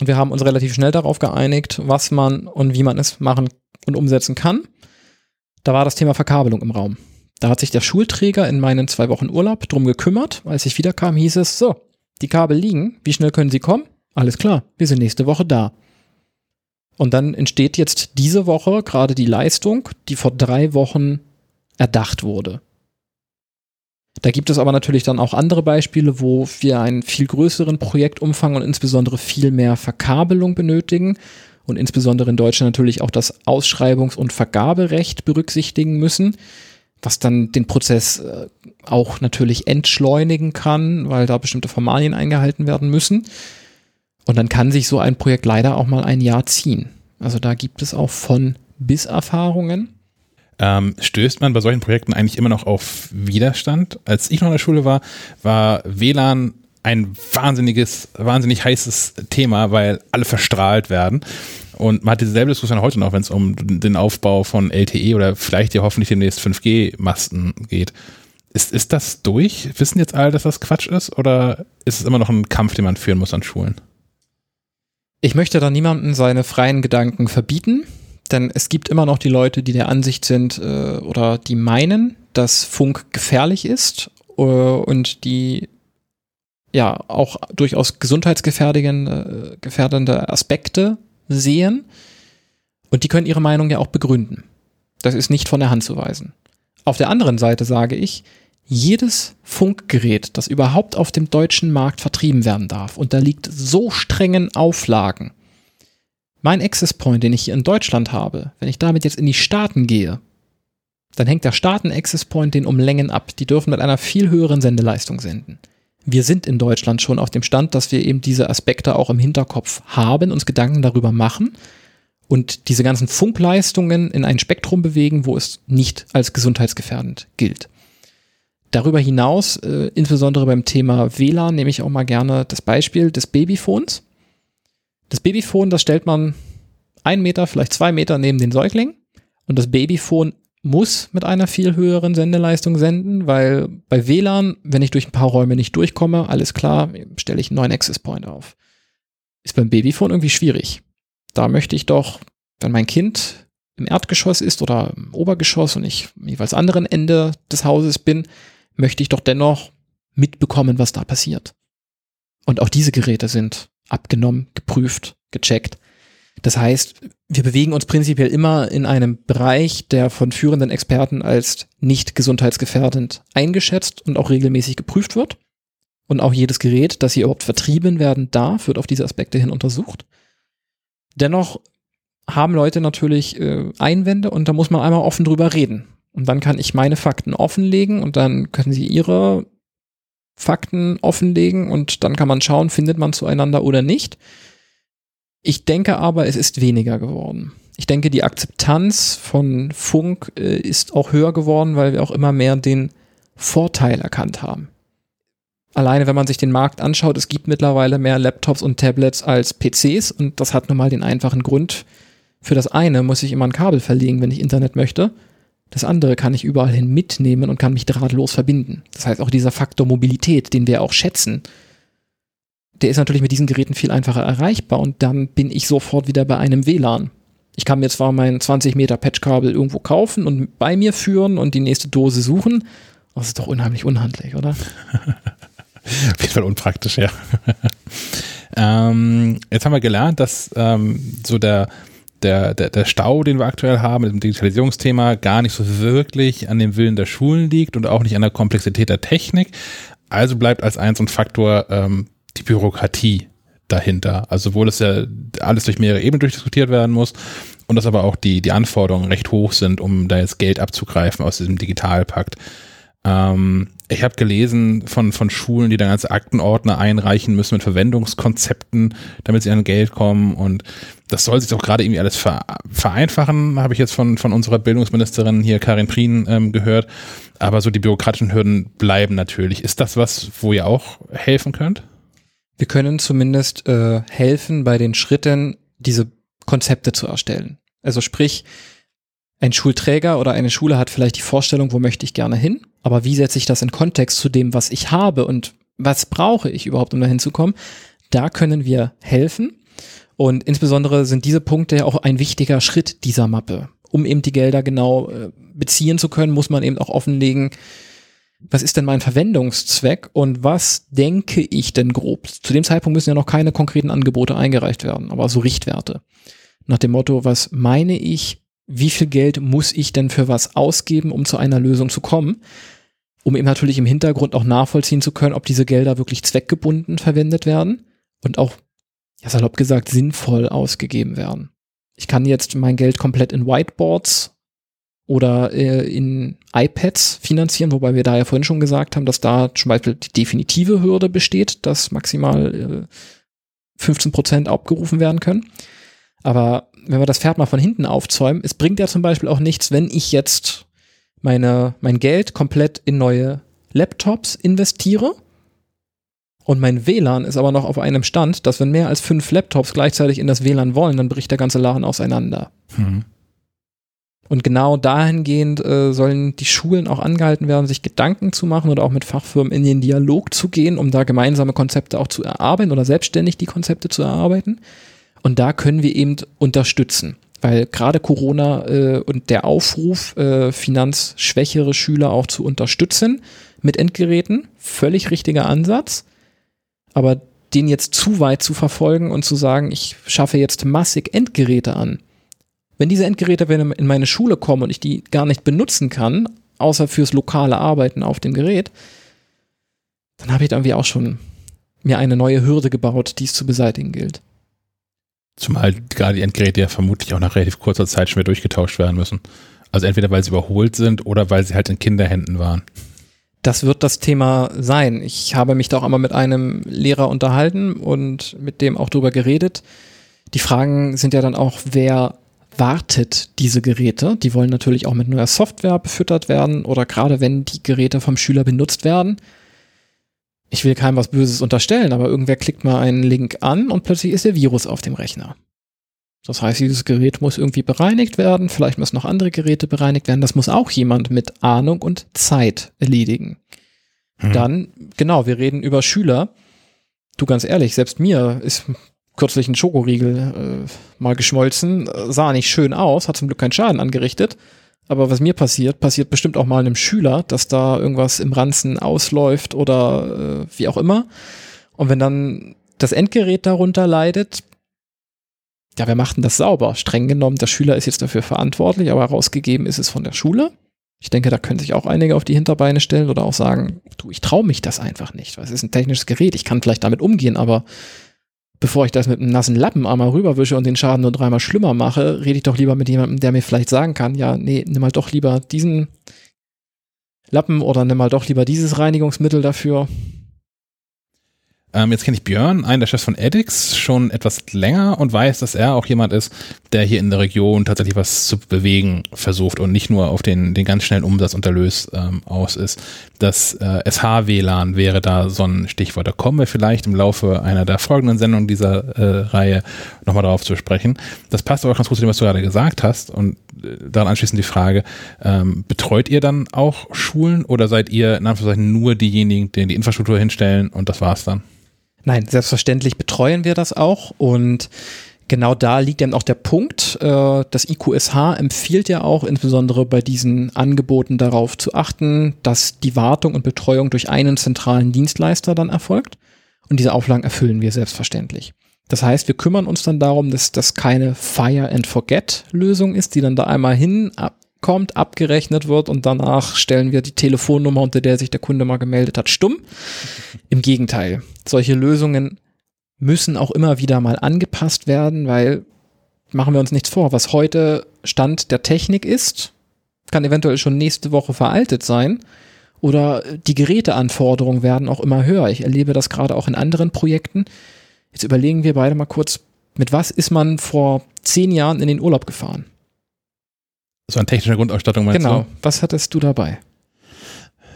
und wir haben uns relativ schnell darauf geeinigt, was man und wie man es machen und umsetzen kann. Da war das Thema Verkabelung im Raum. Da hat sich der Schulträger in meinen zwei Wochen Urlaub drum gekümmert. Als ich wiederkam, hieß es, so, die Kabel liegen, wie schnell können sie kommen? Alles klar, wir sind nächste Woche da. Und dann entsteht jetzt diese Woche gerade die Leistung, die vor drei Wochen erdacht wurde. Da gibt es aber natürlich dann auch andere Beispiele, wo wir einen viel größeren Projektumfang und insbesondere viel mehr Verkabelung benötigen und insbesondere in Deutschland natürlich auch das Ausschreibungs- und Vergaberecht berücksichtigen müssen, was dann den Prozess äh, auch natürlich entschleunigen kann, weil da bestimmte Formalien eingehalten werden müssen. Und dann kann sich so ein Projekt leider auch mal ein Jahr ziehen. Also da gibt es auch von bis Erfahrungen
ähm, stößt man bei solchen Projekten eigentlich immer noch auf Widerstand. Als ich noch in der Schule war, war WLAN ein wahnsinniges, wahnsinnig heißes Thema, weil alle verstrahlt werden. Und man hat dieselbe Diskussion heute noch, wenn es um den Aufbau von LTE oder vielleicht ja hoffentlich demnächst 5G-Masten geht. Ist, ist das durch? Wissen jetzt alle, dass das Quatsch ist? Oder ist es immer noch ein Kampf, den man führen muss an Schulen?
Ich möchte da niemandem seine freien Gedanken verbieten. Denn es gibt immer noch die Leute, die der Ansicht sind äh, oder die meinen, dass Funk gefährlich ist äh, und die ja auch durchaus gesundheitsgefährdende äh, Aspekte sehen. Und die können ihre Meinung ja auch begründen. Das ist nicht von der Hand zu weisen. Auf der anderen Seite sage ich, jedes Funkgerät, das überhaupt auf dem deutschen Markt vertrieben werden darf, unterliegt so strengen Auflagen, mein Access Point, den ich hier in Deutschland habe, wenn ich damit jetzt in die Staaten gehe, dann hängt der Staaten Access Point den um Längen ab. Die dürfen mit einer viel höheren Sendeleistung senden. Wir sind in Deutschland schon auf dem Stand, dass wir eben diese Aspekte auch im Hinterkopf haben, uns Gedanken darüber machen und diese ganzen Funkleistungen in ein Spektrum bewegen, wo es nicht als gesundheitsgefährdend gilt. Darüber hinaus, äh, insbesondere beim Thema WLAN, nehme ich auch mal gerne das Beispiel des Babyphones. Das Babyphone, das stellt man einen Meter, vielleicht zwei Meter neben den Säugling. Und das Babyphone muss mit einer viel höheren Sendeleistung senden, weil bei WLAN, wenn ich durch ein paar Räume nicht durchkomme, alles klar, stelle ich einen neuen Access Point auf. Ist beim Babyphone irgendwie schwierig. Da möchte ich doch, wenn mein Kind im Erdgeschoss ist oder im Obergeschoss und ich jeweils anderen Ende des Hauses bin, möchte ich doch dennoch mitbekommen, was da passiert. Und auch diese Geräte sind abgenommen, geprüft, gecheckt. Das heißt, wir bewegen uns prinzipiell immer in einem Bereich, der von führenden Experten als nicht gesundheitsgefährdend eingeschätzt und auch regelmäßig geprüft wird. Und auch jedes Gerät, das hier überhaupt vertrieben werden darf, wird auf diese Aspekte hin untersucht. Dennoch haben Leute natürlich äh, Einwände und da muss man einmal offen drüber reden. Und dann kann ich meine Fakten offenlegen und dann können sie ihre Fakten offenlegen und dann kann man schauen, findet man zueinander oder nicht. Ich denke aber, es ist weniger geworden. Ich denke, die Akzeptanz von Funk äh, ist auch höher geworden, weil wir auch immer mehr den Vorteil erkannt haben. Alleine, wenn man sich den Markt anschaut, es gibt mittlerweile mehr Laptops und Tablets als PCs und das hat nun mal den einfachen Grund. Für das eine muss ich immer ein Kabel verlegen, wenn ich Internet möchte. Das andere kann ich überall hin mitnehmen und kann mich drahtlos verbinden. Das heißt, auch dieser Faktor Mobilität, den wir auch schätzen, der ist natürlich mit diesen Geräten viel einfacher erreichbar und dann bin ich sofort wieder bei einem WLAN. Ich kann mir zwar mein 20 Meter Patchkabel irgendwo kaufen und bei mir führen und die nächste Dose suchen, aber das ist doch unheimlich unhandlich, oder?
Auf jeden Fall unpraktisch, ja. ähm, jetzt haben wir gelernt, dass ähm, so der, der, der, der Stau, den wir aktuell haben mit dem Digitalisierungsthema, gar nicht so wirklich an dem Willen der Schulen liegt und auch nicht an der Komplexität der Technik. Also bleibt als eins ein Faktor ähm, die Bürokratie dahinter. Also wo das ja alles durch mehrere Ebenen durchdiskutiert werden muss und dass aber auch die, die Anforderungen recht hoch sind, um da jetzt Geld abzugreifen aus diesem Digitalpakt. Ähm, ich habe gelesen von, von Schulen, die dann als Aktenordner einreichen müssen mit Verwendungskonzepten, damit sie an Geld kommen. Und das soll sich doch gerade irgendwie alles vereinfachen, habe ich jetzt von, von unserer Bildungsministerin hier, Karin Prien, ähm, gehört. Aber so die bürokratischen Hürden bleiben natürlich. Ist das was, wo ihr auch helfen könnt?
Wir können zumindest äh, helfen bei den Schritten, diese Konzepte zu erstellen. Also sprich, ein Schulträger oder eine Schule hat vielleicht die Vorstellung, wo möchte ich gerne hin, aber wie setze ich das in Kontext zu dem, was ich habe und was brauche ich überhaupt, um dahin zu kommen? Da können wir helfen. Und insbesondere sind diese Punkte ja auch ein wichtiger Schritt dieser Mappe. Um eben die Gelder genau äh, beziehen zu können, muss man eben auch offenlegen, was ist denn mein Verwendungszweck und was denke ich denn grob? Zu dem Zeitpunkt müssen ja noch keine konkreten Angebote eingereicht werden, aber so Richtwerte. Nach dem Motto, was meine ich, wie viel Geld muss ich denn für was ausgeben, um zu einer Lösung zu kommen? Um eben natürlich im Hintergrund auch nachvollziehen zu können, ob diese Gelder wirklich zweckgebunden verwendet werden und auch, ja salopp gesagt, sinnvoll ausgegeben werden. Ich kann jetzt mein Geld komplett in Whiteboards oder äh, in iPads finanzieren, wobei wir da ja vorhin schon gesagt haben, dass da zum Beispiel die definitive Hürde besteht, dass maximal äh, 15 Prozent abgerufen werden können. Aber wenn wir das Pferd mal von hinten aufzäumen, es bringt ja zum Beispiel auch nichts, wenn ich jetzt meine, mein Geld komplett in neue Laptops investiere und mein WLAN ist aber noch auf einem Stand, dass wenn mehr als fünf Laptops gleichzeitig in das WLAN wollen, dann bricht der ganze Laden auseinander. Mhm. Und genau dahingehend äh, sollen die Schulen auch angehalten werden, sich Gedanken zu machen oder auch mit Fachfirmen in den Dialog zu gehen, um da gemeinsame Konzepte auch zu erarbeiten oder selbstständig die Konzepte zu erarbeiten. Und da können wir eben unterstützen. Weil gerade Corona äh, und der Aufruf, äh, finanzschwächere Schüler auch zu unterstützen mit Endgeräten, völlig richtiger Ansatz. Aber den jetzt zu weit zu verfolgen und zu sagen, ich schaffe jetzt massig Endgeräte an, wenn diese Endgeräte in meine Schule kommen und ich die gar nicht benutzen kann, außer fürs lokale Arbeiten auf dem Gerät, dann habe ich irgendwie auch schon mir eine neue Hürde gebaut, die es zu beseitigen gilt.
Zumal gerade die Endgeräte ja vermutlich auch nach relativ kurzer Zeit schon wieder durchgetauscht werden müssen. Also entweder weil sie überholt sind oder weil sie halt in Kinderhänden waren.
Das wird das Thema sein. Ich habe mich da auch einmal mit einem Lehrer unterhalten und mit dem auch drüber geredet. Die Fragen sind ja dann auch, wer wartet diese Geräte. Die wollen natürlich auch mit neuer Software befüttert werden oder gerade wenn die Geräte vom Schüler benutzt werden. Ich will keinem was Böses unterstellen, aber irgendwer klickt mal einen Link an und plötzlich ist der Virus auf dem Rechner. Das heißt, dieses Gerät muss irgendwie bereinigt werden, vielleicht müssen noch andere Geräte bereinigt werden. Das muss auch jemand mit Ahnung und Zeit erledigen. Hm. Dann, genau, wir reden über Schüler. Du ganz ehrlich, selbst mir ist kürzlich einen Schokoriegel äh, mal geschmolzen. Sah nicht schön aus, hat zum Glück keinen Schaden angerichtet. Aber was mir passiert, passiert bestimmt auch mal einem Schüler, dass da irgendwas im Ranzen ausläuft oder äh, wie auch immer. Und wenn dann das Endgerät darunter leidet, ja, wer macht denn das sauber? Streng genommen, der Schüler ist jetzt dafür verantwortlich, aber herausgegeben ist es von der Schule. Ich denke, da können sich auch einige auf die Hinterbeine stellen oder auch sagen, du, ich traue mich das einfach nicht, weil es ist ein technisches Gerät, ich kann vielleicht damit umgehen, aber bevor ich das mit einem nassen Lappen einmal rüberwische und den Schaden nur dreimal schlimmer mache, rede ich doch lieber mit jemandem, der mir vielleicht sagen kann, ja, nee, nimm mal doch lieber diesen Lappen oder nimm mal doch lieber dieses Reinigungsmittel dafür.
Ähm, jetzt kenne ich Björn, einen der Chefs von Edix, schon etwas länger und weiß, dass er auch jemand ist, der hier in der Region tatsächlich was zu bewegen versucht und nicht nur auf den, den ganz schnellen Umsatz und Erlös ähm, aus ist. Das äh, SH-WLAN wäre da so ein Stichwort. Da kommen wir vielleicht im Laufe einer der folgenden Sendungen dieser äh, Reihe nochmal darauf zu sprechen. Das passt aber ganz gut zu dem, was du gerade gesagt hast und daran anschließend die Frage, ähm, betreut ihr dann auch Schulen oder seid ihr in Anführungszeichen nur diejenigen, die die Infrastruktur hinstellen und das war's dann?
Nein, selbstverständlich betreuen wir das auch und genau da liegt eben auch der Punkt. Äh, das IQSH empfiehlt ja auch insbesondere bei diesen Angeboten darauf zu achten, dass die Wartung und Betreuung durch einen zentralen Dienstleister dann erfolgt. Und diese Auflagen erfüllen wir selbstverständlich. Das heißt, wir kümmern uns dann darum, dass das keine Fire and Forget Lösung ist, die dann da einmal hinkommt, abgerechnet wird und danach stellen wir die Telefonnummer, unter der sich der Kunde mal gemeldet hat, stumm. Im Gegenteil. Solche Lösungen müssen auch immer wieder mal angepasst werden, weil machen wir uns nichts vor, was heute Stand der Technik ist, kann eventuell schon nächste Woche veraltet sein oder die Geräteanforderungen werden auch immer höher. Ich erlebe das gerade auch in anderen Projekten. Jetzt überlegen wir beide mal kurz, mit was ist man vor zehn Jahren in den Urlaub gefahren?
So eine technische Grundausstattung meinst
genau.
du?
Genau. Was hattest du dabei?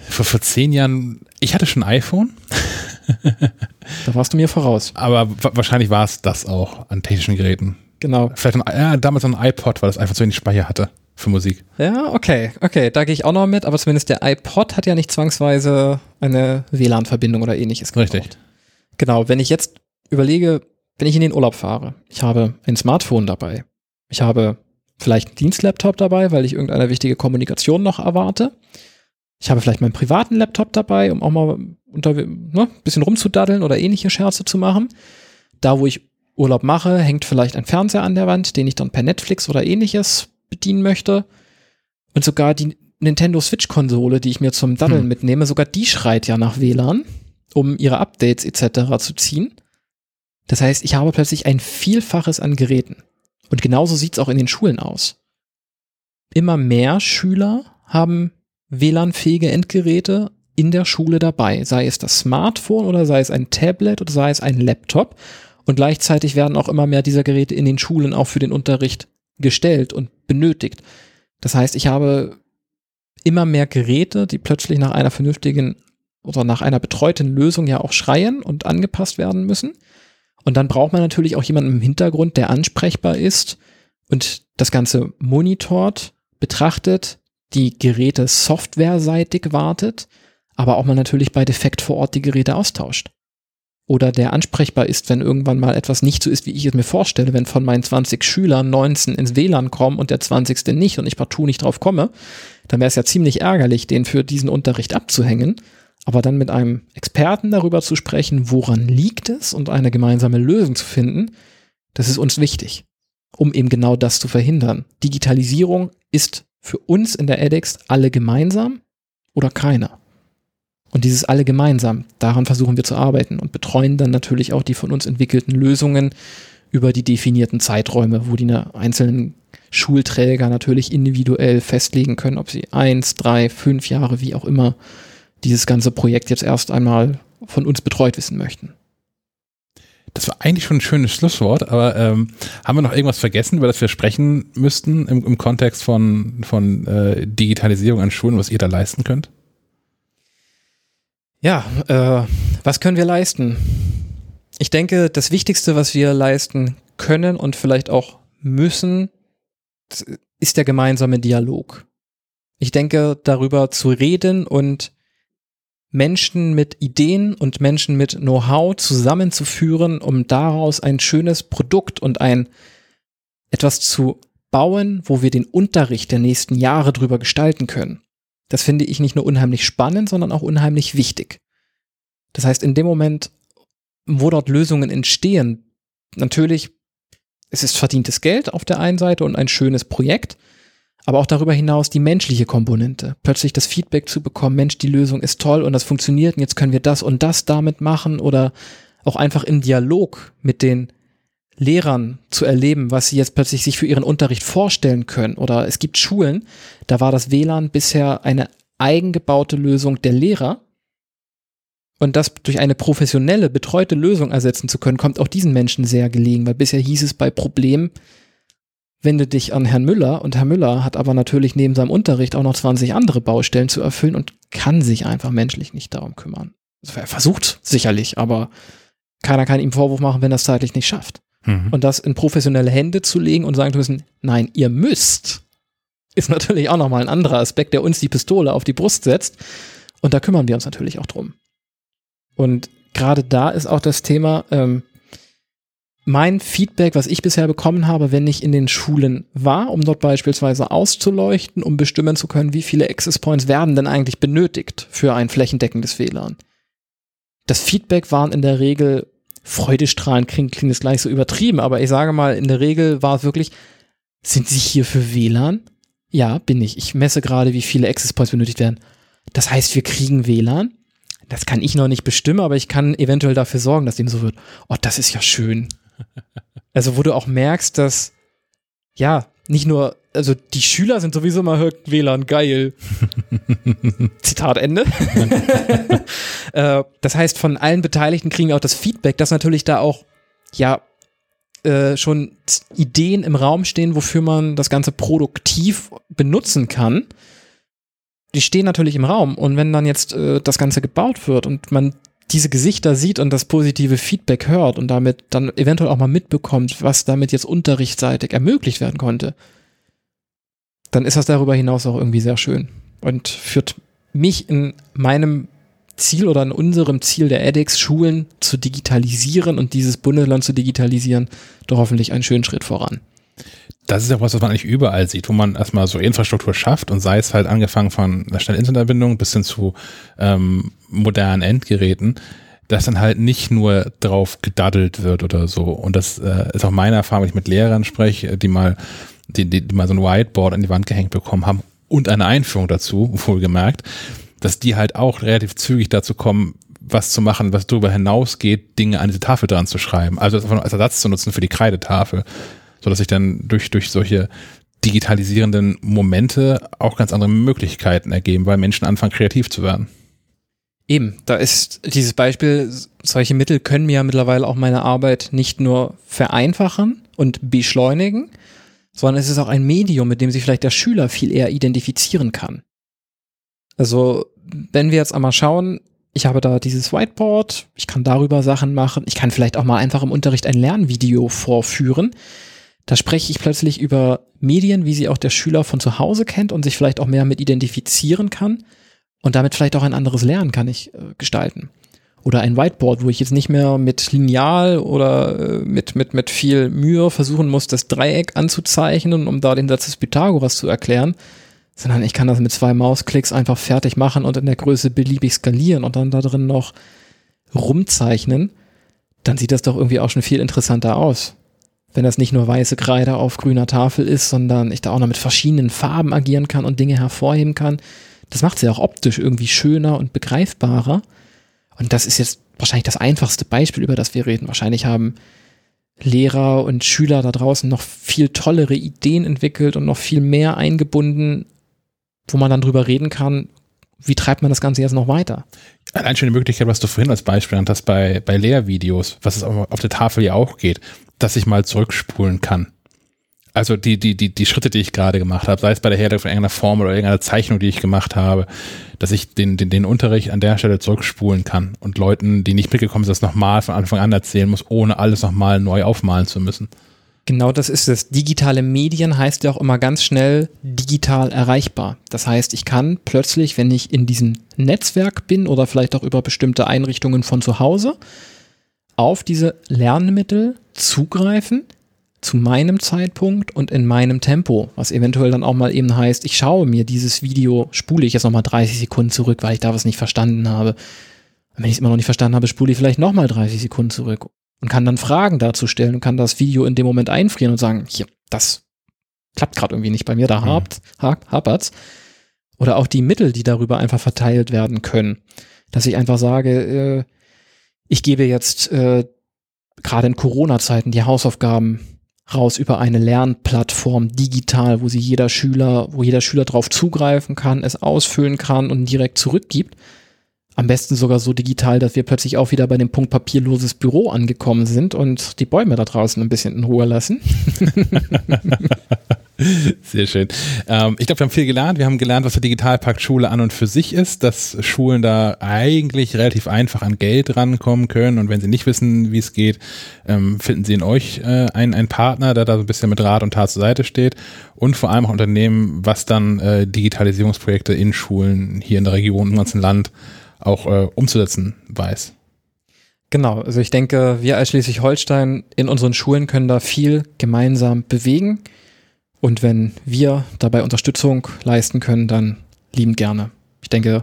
Vor, vor zehn Jahren, ich hatte schon ein iPhone.
da warst du mir voraus.
Aber wahrscheinlich war es das auch an technischen Geräten.
Genau.
Vielleicht ein, ja, damals ein iPod, weil das einfach zu wenig Speicher hatte für Musik.
Ja, okay, okay, da gehe ich auch noch mit, aber zumindest der iPod hat ja nicht zwangsweise eine WLAN-Verbindung oder ähnliches
gebraucht. Richtig.
Genau, wenn ich jetzt überlege, wenn ich in den Urlaub fahre, ich habe ein Smartphone dabei, ich habe vielleicht einen Dienstlaptop dabei, weil ich irgendeine wichtige Kommunikation noch erwarte. Ich habe vielleicht meinen privaten Laptop dabei, um auch mal unter, ne, bisschen rumzudaddeln oder ähnliche Scherze zu machen. Da, wo ich Urlaub mache, hängt vielleicht ein Fernseher an der Wand, den ich dann per Netflix oder ähnliches bedienen möchte. Und sogar die Nintendo Switch-Konsole, die ich mir zum Daddeln hm. mitnehme, sogar die schreit ja nach WLAN, um ihre Updates etc. zu ziehen. Das heißt, ich habe plötzlich ein Vielfaches an Geräten. Und genauso sieht es auch in den Schulen aus. Immer mehr Schüler haben WLAN-fähige Endgeräte in der Schule dabei, sei es das Smartphone oder sei es ein Tablet oder sei es ein Laptop. Und gleichzeitig werden auch immer mehr dieser Geräte in den Schulen auch für den Unterricht gestellt und benötigt. Das heißt, ich habe immer mehr Geräte, die plötzlich nach einer vernünftigen oder nach einer betreuten Lösung ja auch schreien und angepasst werden müssen. Und dann braucht man natürlich auch jemanden im Hintergrund, der ansprechbar ist und das Ganze monitort, betrachtet, die Geräte softwareseitig wartet, aber auch mal natürlich bei Defekt vor Ort die Geräte austauscht. Oder der ansprechbar ist, wenn irgendwann mal etwas nicht so ist, wie ich es mir vorstelle, wenn von meinen 20 Schülern 19 ins WLAN kommen und der 20. nicht und ich partout nicht drauf komme, dann wäre es ja ziemlich ärgerlich, den für diesen Unterricht abzuhängen. Aber dann mit einem Experten darüber zu sprechen, woran liegt es und eine gemeinsame Lösung zu finden, das ist uns wichtig, um eben genau das zu verhindern. Digitalisierung ist für uns in der edX alle gemeinsam oder keiner. Und dieses alle gemeinsam, daran versuchen wir zu arbeiten und betreuen dann natürlich auch die von uns entwickelten Lösungen über die definierten Zeiträume, wo die einzelnen Schulträger natürlich individuell festlegen können, ob sie eins, drei, fünf Jahre, wie auch immer, dieses ganze Projekt jetzt erst einmal von uns betreut wissen möchten.
Das war eigentlich schon ein schönes Schlusswort, aber ähm, haben wir noch irgendwas vergessen, über das wir sprechen müssten im, im Kontext von, von äh, Digitalisierung an Schulen, was ihr da leisten könnt?
Ja, äh, was können wir leisten? Ich denke, das Wichtigste, was wir leisten können und vielleicht auch müssen, ist der gemeinsame Dialog. Ich denke, darüber zu reden und Menschen mit Ideen und Menschen mit Know-how zusammenzuführen, um daraus ein schönes Produkt und ein etwas zu bauen, wo wir den Unterricht der nächsten Jahre drüber gestalten können. Das finde ich nicht nur unheimlich spannend, sondern auch unheimlich wichtig. Das heißt, in dem Moment, wo dort Lösungen entstehen, natürlich, es ist verdientes Geld auf der einen Seite und ein schönes Projekt, aber auch darüber hinaus die menschliche Komponente. Plötzlich das Feedback zu bekommen, Mensch, die Lösung ist toll und das funktioniert und jetzt können wir das und das damit machen oder auch einfach im Dialog mit den Lehrern zu erleben, was sie jetzt plötzlich sich für ihren Unterricht vorstellen können. Oder es gibt Schulen, da war das WLAN bisher eine eigengebaute Lösung der Lehrer. Und das durch eine professionelle, betreute Lösung ersetzen zu können, kommt auch diesen Menschen sehr gelegen, weil bisher hieß es bei Problemen, wende dich an Herrn Müller und Herr Müller hat aber natürlich neben seinem Unterricht auch noch 20 andere Baustellen zu erfüllen und kann sich einfach menschlich nicht darum kümmern. Also er versucht sicherlich, aber keiner kann ihm Vorwurf machen, wenn er es zeitlich nicht schafft. Mhm. Und das in professionelle Hände zu legen und sagen zu müssen, nein, ihr müsst, ist natürlich auch nochmal ein anderer Aspekt, der uns die Pistole auf die Brust setzt. Und da kümmern wir uns natürlich auch drum. Und gerade da ist auch das Thema, ähm, mein Feedback, was ich bisher bekommen habe, wenn ich in den Schulen war, um dort beispielsweise auszuleuchten, um bestimmen zu können, wie viele Access Points werden denn eigentlich benötigt für ein flächendeckendes WLAN. Das Feedback waren in der Regel Freudestrahlen klingt, klingt jetzt gleich so übertrieben, aber ich sage mal, in der Regel war es wirklich, sind Sie hier für WLAN? Ja, bin ich. Ich messe gerade, wie viele Access Points benötigt werden. Das heißt, wir kriegen WLAN? Das kann ich noch nicht bestimmen, aber ich kann eventuell dafür sorgen, dass dem so wird. Oh, das ist ja schön. Also, wo du auch merkst, dass, ja, nicht nur, also die Schüler sind sowieso immer hört WLAN geil. Zitat Ende. äh, das heißt, von allen Beteiligten kriegen wir auch das Feedback, dass natürlich da auch, ja, äh, schon Ideen im Raum stehen, wofür man das Ganze produktiv benutzen kann. Die stehen natürlich im Raum. Und wenn dann jetzt äh, das Ganze gebaut wird und man diese Gesichter sieht und das positive Feedback hört und damit dann eventuell auch mal mitbekommt, was damit jetzt unterrichtsseitig ermöglicht werden konnte, dann ist das darüber hinaus auch irgendwie sehr schön und führt mich in meinem Ziel oder in unserem Ziel der edX, Schulen zu digitalisieren und dieses Bundesland zu digitalisieren, doch hoffentlich einen schönen Schritt voran.
Das ist ja was, was man eigentlich überall sieht, wo man erstmal so Infrastruktur schafft und sei es halt angefangen von einer schnellen Internetanbindung bis hin zu ähm, modernen Endgeräten, dass dann halt nicht nur drauf gedaddelt wird oder so. Und das äh, ist auch meine Erfahrung, wenn ich mit Lehrern spreche, die mal, die, die, die mal so ein Whiteboard an die Wand gehängt bekommen haben und eine Einführung dazu, wohlgemerkt, dass die halt auch relativ zügig dazu kommen, was zu machen, was darüber hinausgeht, Dinge an diese Tafel dran zu schreiben. Also als Ersatz zu nutzen für die Kreidetafel so dass sich dann durch, durch solche digitalisierenden Momente auch ganz andere Möglichkeiten ergeben, weil Menschen anfangen, kreativ zu werden.
Eben, da ist dieses Beispiel, solche Mittel können mir ja mittlerweile auch meine Arbeit nicht nur vereinfachen und beschleunigen, sondern es ist auch ein Medium, mit dem sich vielleicht der Schüler viel eher identifizieren kann. Also, wenn wir jetzt einmal schauen, ich habe da dieses Whiteboard, ich kann darüber Sachen machen, ich kann vielleicht auch mal einfach im Unterricht ein Lernvideo vorführen, da spreche ich plötzlich über Medien, wie sie auch der Schüler von zu Hause kennt und sich vielleicht auch mehr mit identifizieren kann und damit vielleicht auch ein anderes Lernen kann ich äh, gestalten. Oder ein Whiteboard, wo ich jetzt nicht mehr mit Lineal oder äh, mit, mit, mit viel Mühe versuchen muss, das Dreieck anzuzeichnen, um da den Satz des Pythagoras zu erklären, sondern ich kann das mit zwei Mausklicks einfach fertig machen und in der Größe beliebig skalieren und dann da drin noch rumzeichnen, dann sieht das doch irgendwie auch schon viel interessanter aus wenn das nicht nur weiße Kreide auf grüner Tafel ist, sondern ich da auch noch mit verschiedenen Farben agieren kann und Dinge hervorheben kann. Das macht es ja auch optisch irgendwie schöner und begreifbarer. Und das ist jetzt wahrscheinlich das einfachste Beispiel, über das wir reden. Wahrscheinlich haben Lehrer und Schüler da draußen noch viel tollere Ideen entwickelt und noch viel mehr eingebunden, wo man dann drüber reden kann, wie treibt man das Ganze jetzt noch weiter?
Allein schon die Möglichkeit, was du vorhin als Beispiel hast bei, bei Lehrvideos, was es auf der Tafel ja auch geht dass ich mal zurückspulen kann. Also die, die, die, die Schritte, die ich gerade gemacht habe, sei es bei der Herleitung von irgendeiner Formel oder irgendeiner Zeichnung, die ich gemacht habe, dass ich den, den, den Unterricht an der Stelle zurückspulen kann und Leuten, die nicht mitgekommen sind, das nochmal von Anfang an erzählen muss, ohne alles nochmal neu aufmalen zu müssen.
Genau das ist es. Digitale Medien heißt ja auch immer ganz schnell digital erreichbar. Das heißt, ich kann plötzlich, wenn ich in diesem Netzwerk bin oder vielleicht auch über bestimmte Einrichtungen von zu Hause, auf diese Lernmittel zugreifen zu meinem Zeitpunkt und in meinem Tempo, was eventuell dann auch mal eben heißt, ich schaue mir dieses Video, spule ich jetzt nochmal 30 Sekunden zurück, weil ich da was nicht verstanden habe. Und wenn ich es immer noch nicht verstanden habe, spule ich vielleicht nochmal 30 Sekunden zurück und kann dann Fragen dazu stellen und kann das Video in dem Moment einfrieren und sagen, hier, das klappt gerade irgendwie nicht bei mir, da mhm. hapert's. Oder auch die Mittel, die darüber einfach verteilt werden können. Dass ich einfach sage, äh, ich gebe jetzt äh, gerade in Corona-Zeiten die Hausaufgaben raus über eine Lernplattform digital, wo sie jeder Schüler, wo jeder Schüler drauf zugreifen kann, es ausfüllen kann und direkt zurückgibt. Am besten sogar so digital, dass wir plötzlich auch wieder bei dem Punkt papierloses Büro angekommen sind und die Bäume da draußen ein bisschen in Ruhe lassen.
Sehr schön. Ähm, ich glaube, wir haben viel gelernt. Wir haben gelernt, was der Digitalpakt Schule an und für sich ist, dass Schulen da eigentlich relativ einfach an Geld rankommen können. Und wenn sie nicht wissen, wie es geht, ähm, finden sie in euch äh, einen, einen Partner, der da so ein bisschen mit Rat und Tat zur Seite steht. Und vor allem auch Unternehmen, was dann äh, Digitalisierungsprojekte in Schulen hier in der Region, im ganzen Land auch äh, umzusetzen weiß.
Genau, also ich denke, wir als Schleswig-Holstein in unseren Schulen können da viel gemeinsam bewegen. Und wenn wir dabei Unterstützung leisten können, dann liebend gerne. Ich denke,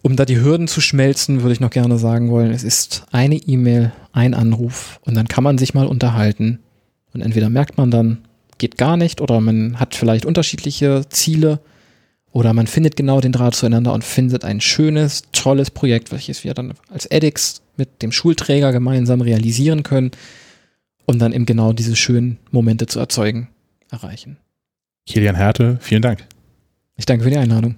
um da die Hürden zu schmelzen, würde ich noch gerne sagen wollen, es ist eine E-Mail, ein Anruf und dann kann man sich mal unterhalten. Und entweder merkt man dann, geht gar nicht oder man hat vielleicht unterschiedliche Ziele oder man findet genau den Draht zueinander und findet ein schönes, tolles Projekt, welches wir dann als edX mit dem Schulträger gemeinsam realisieren können und dann eben genau diese schönen Momente zu erzeugen, erreichen.
Kilian Härte, vielen Dank.
Ich danke für die Einladung.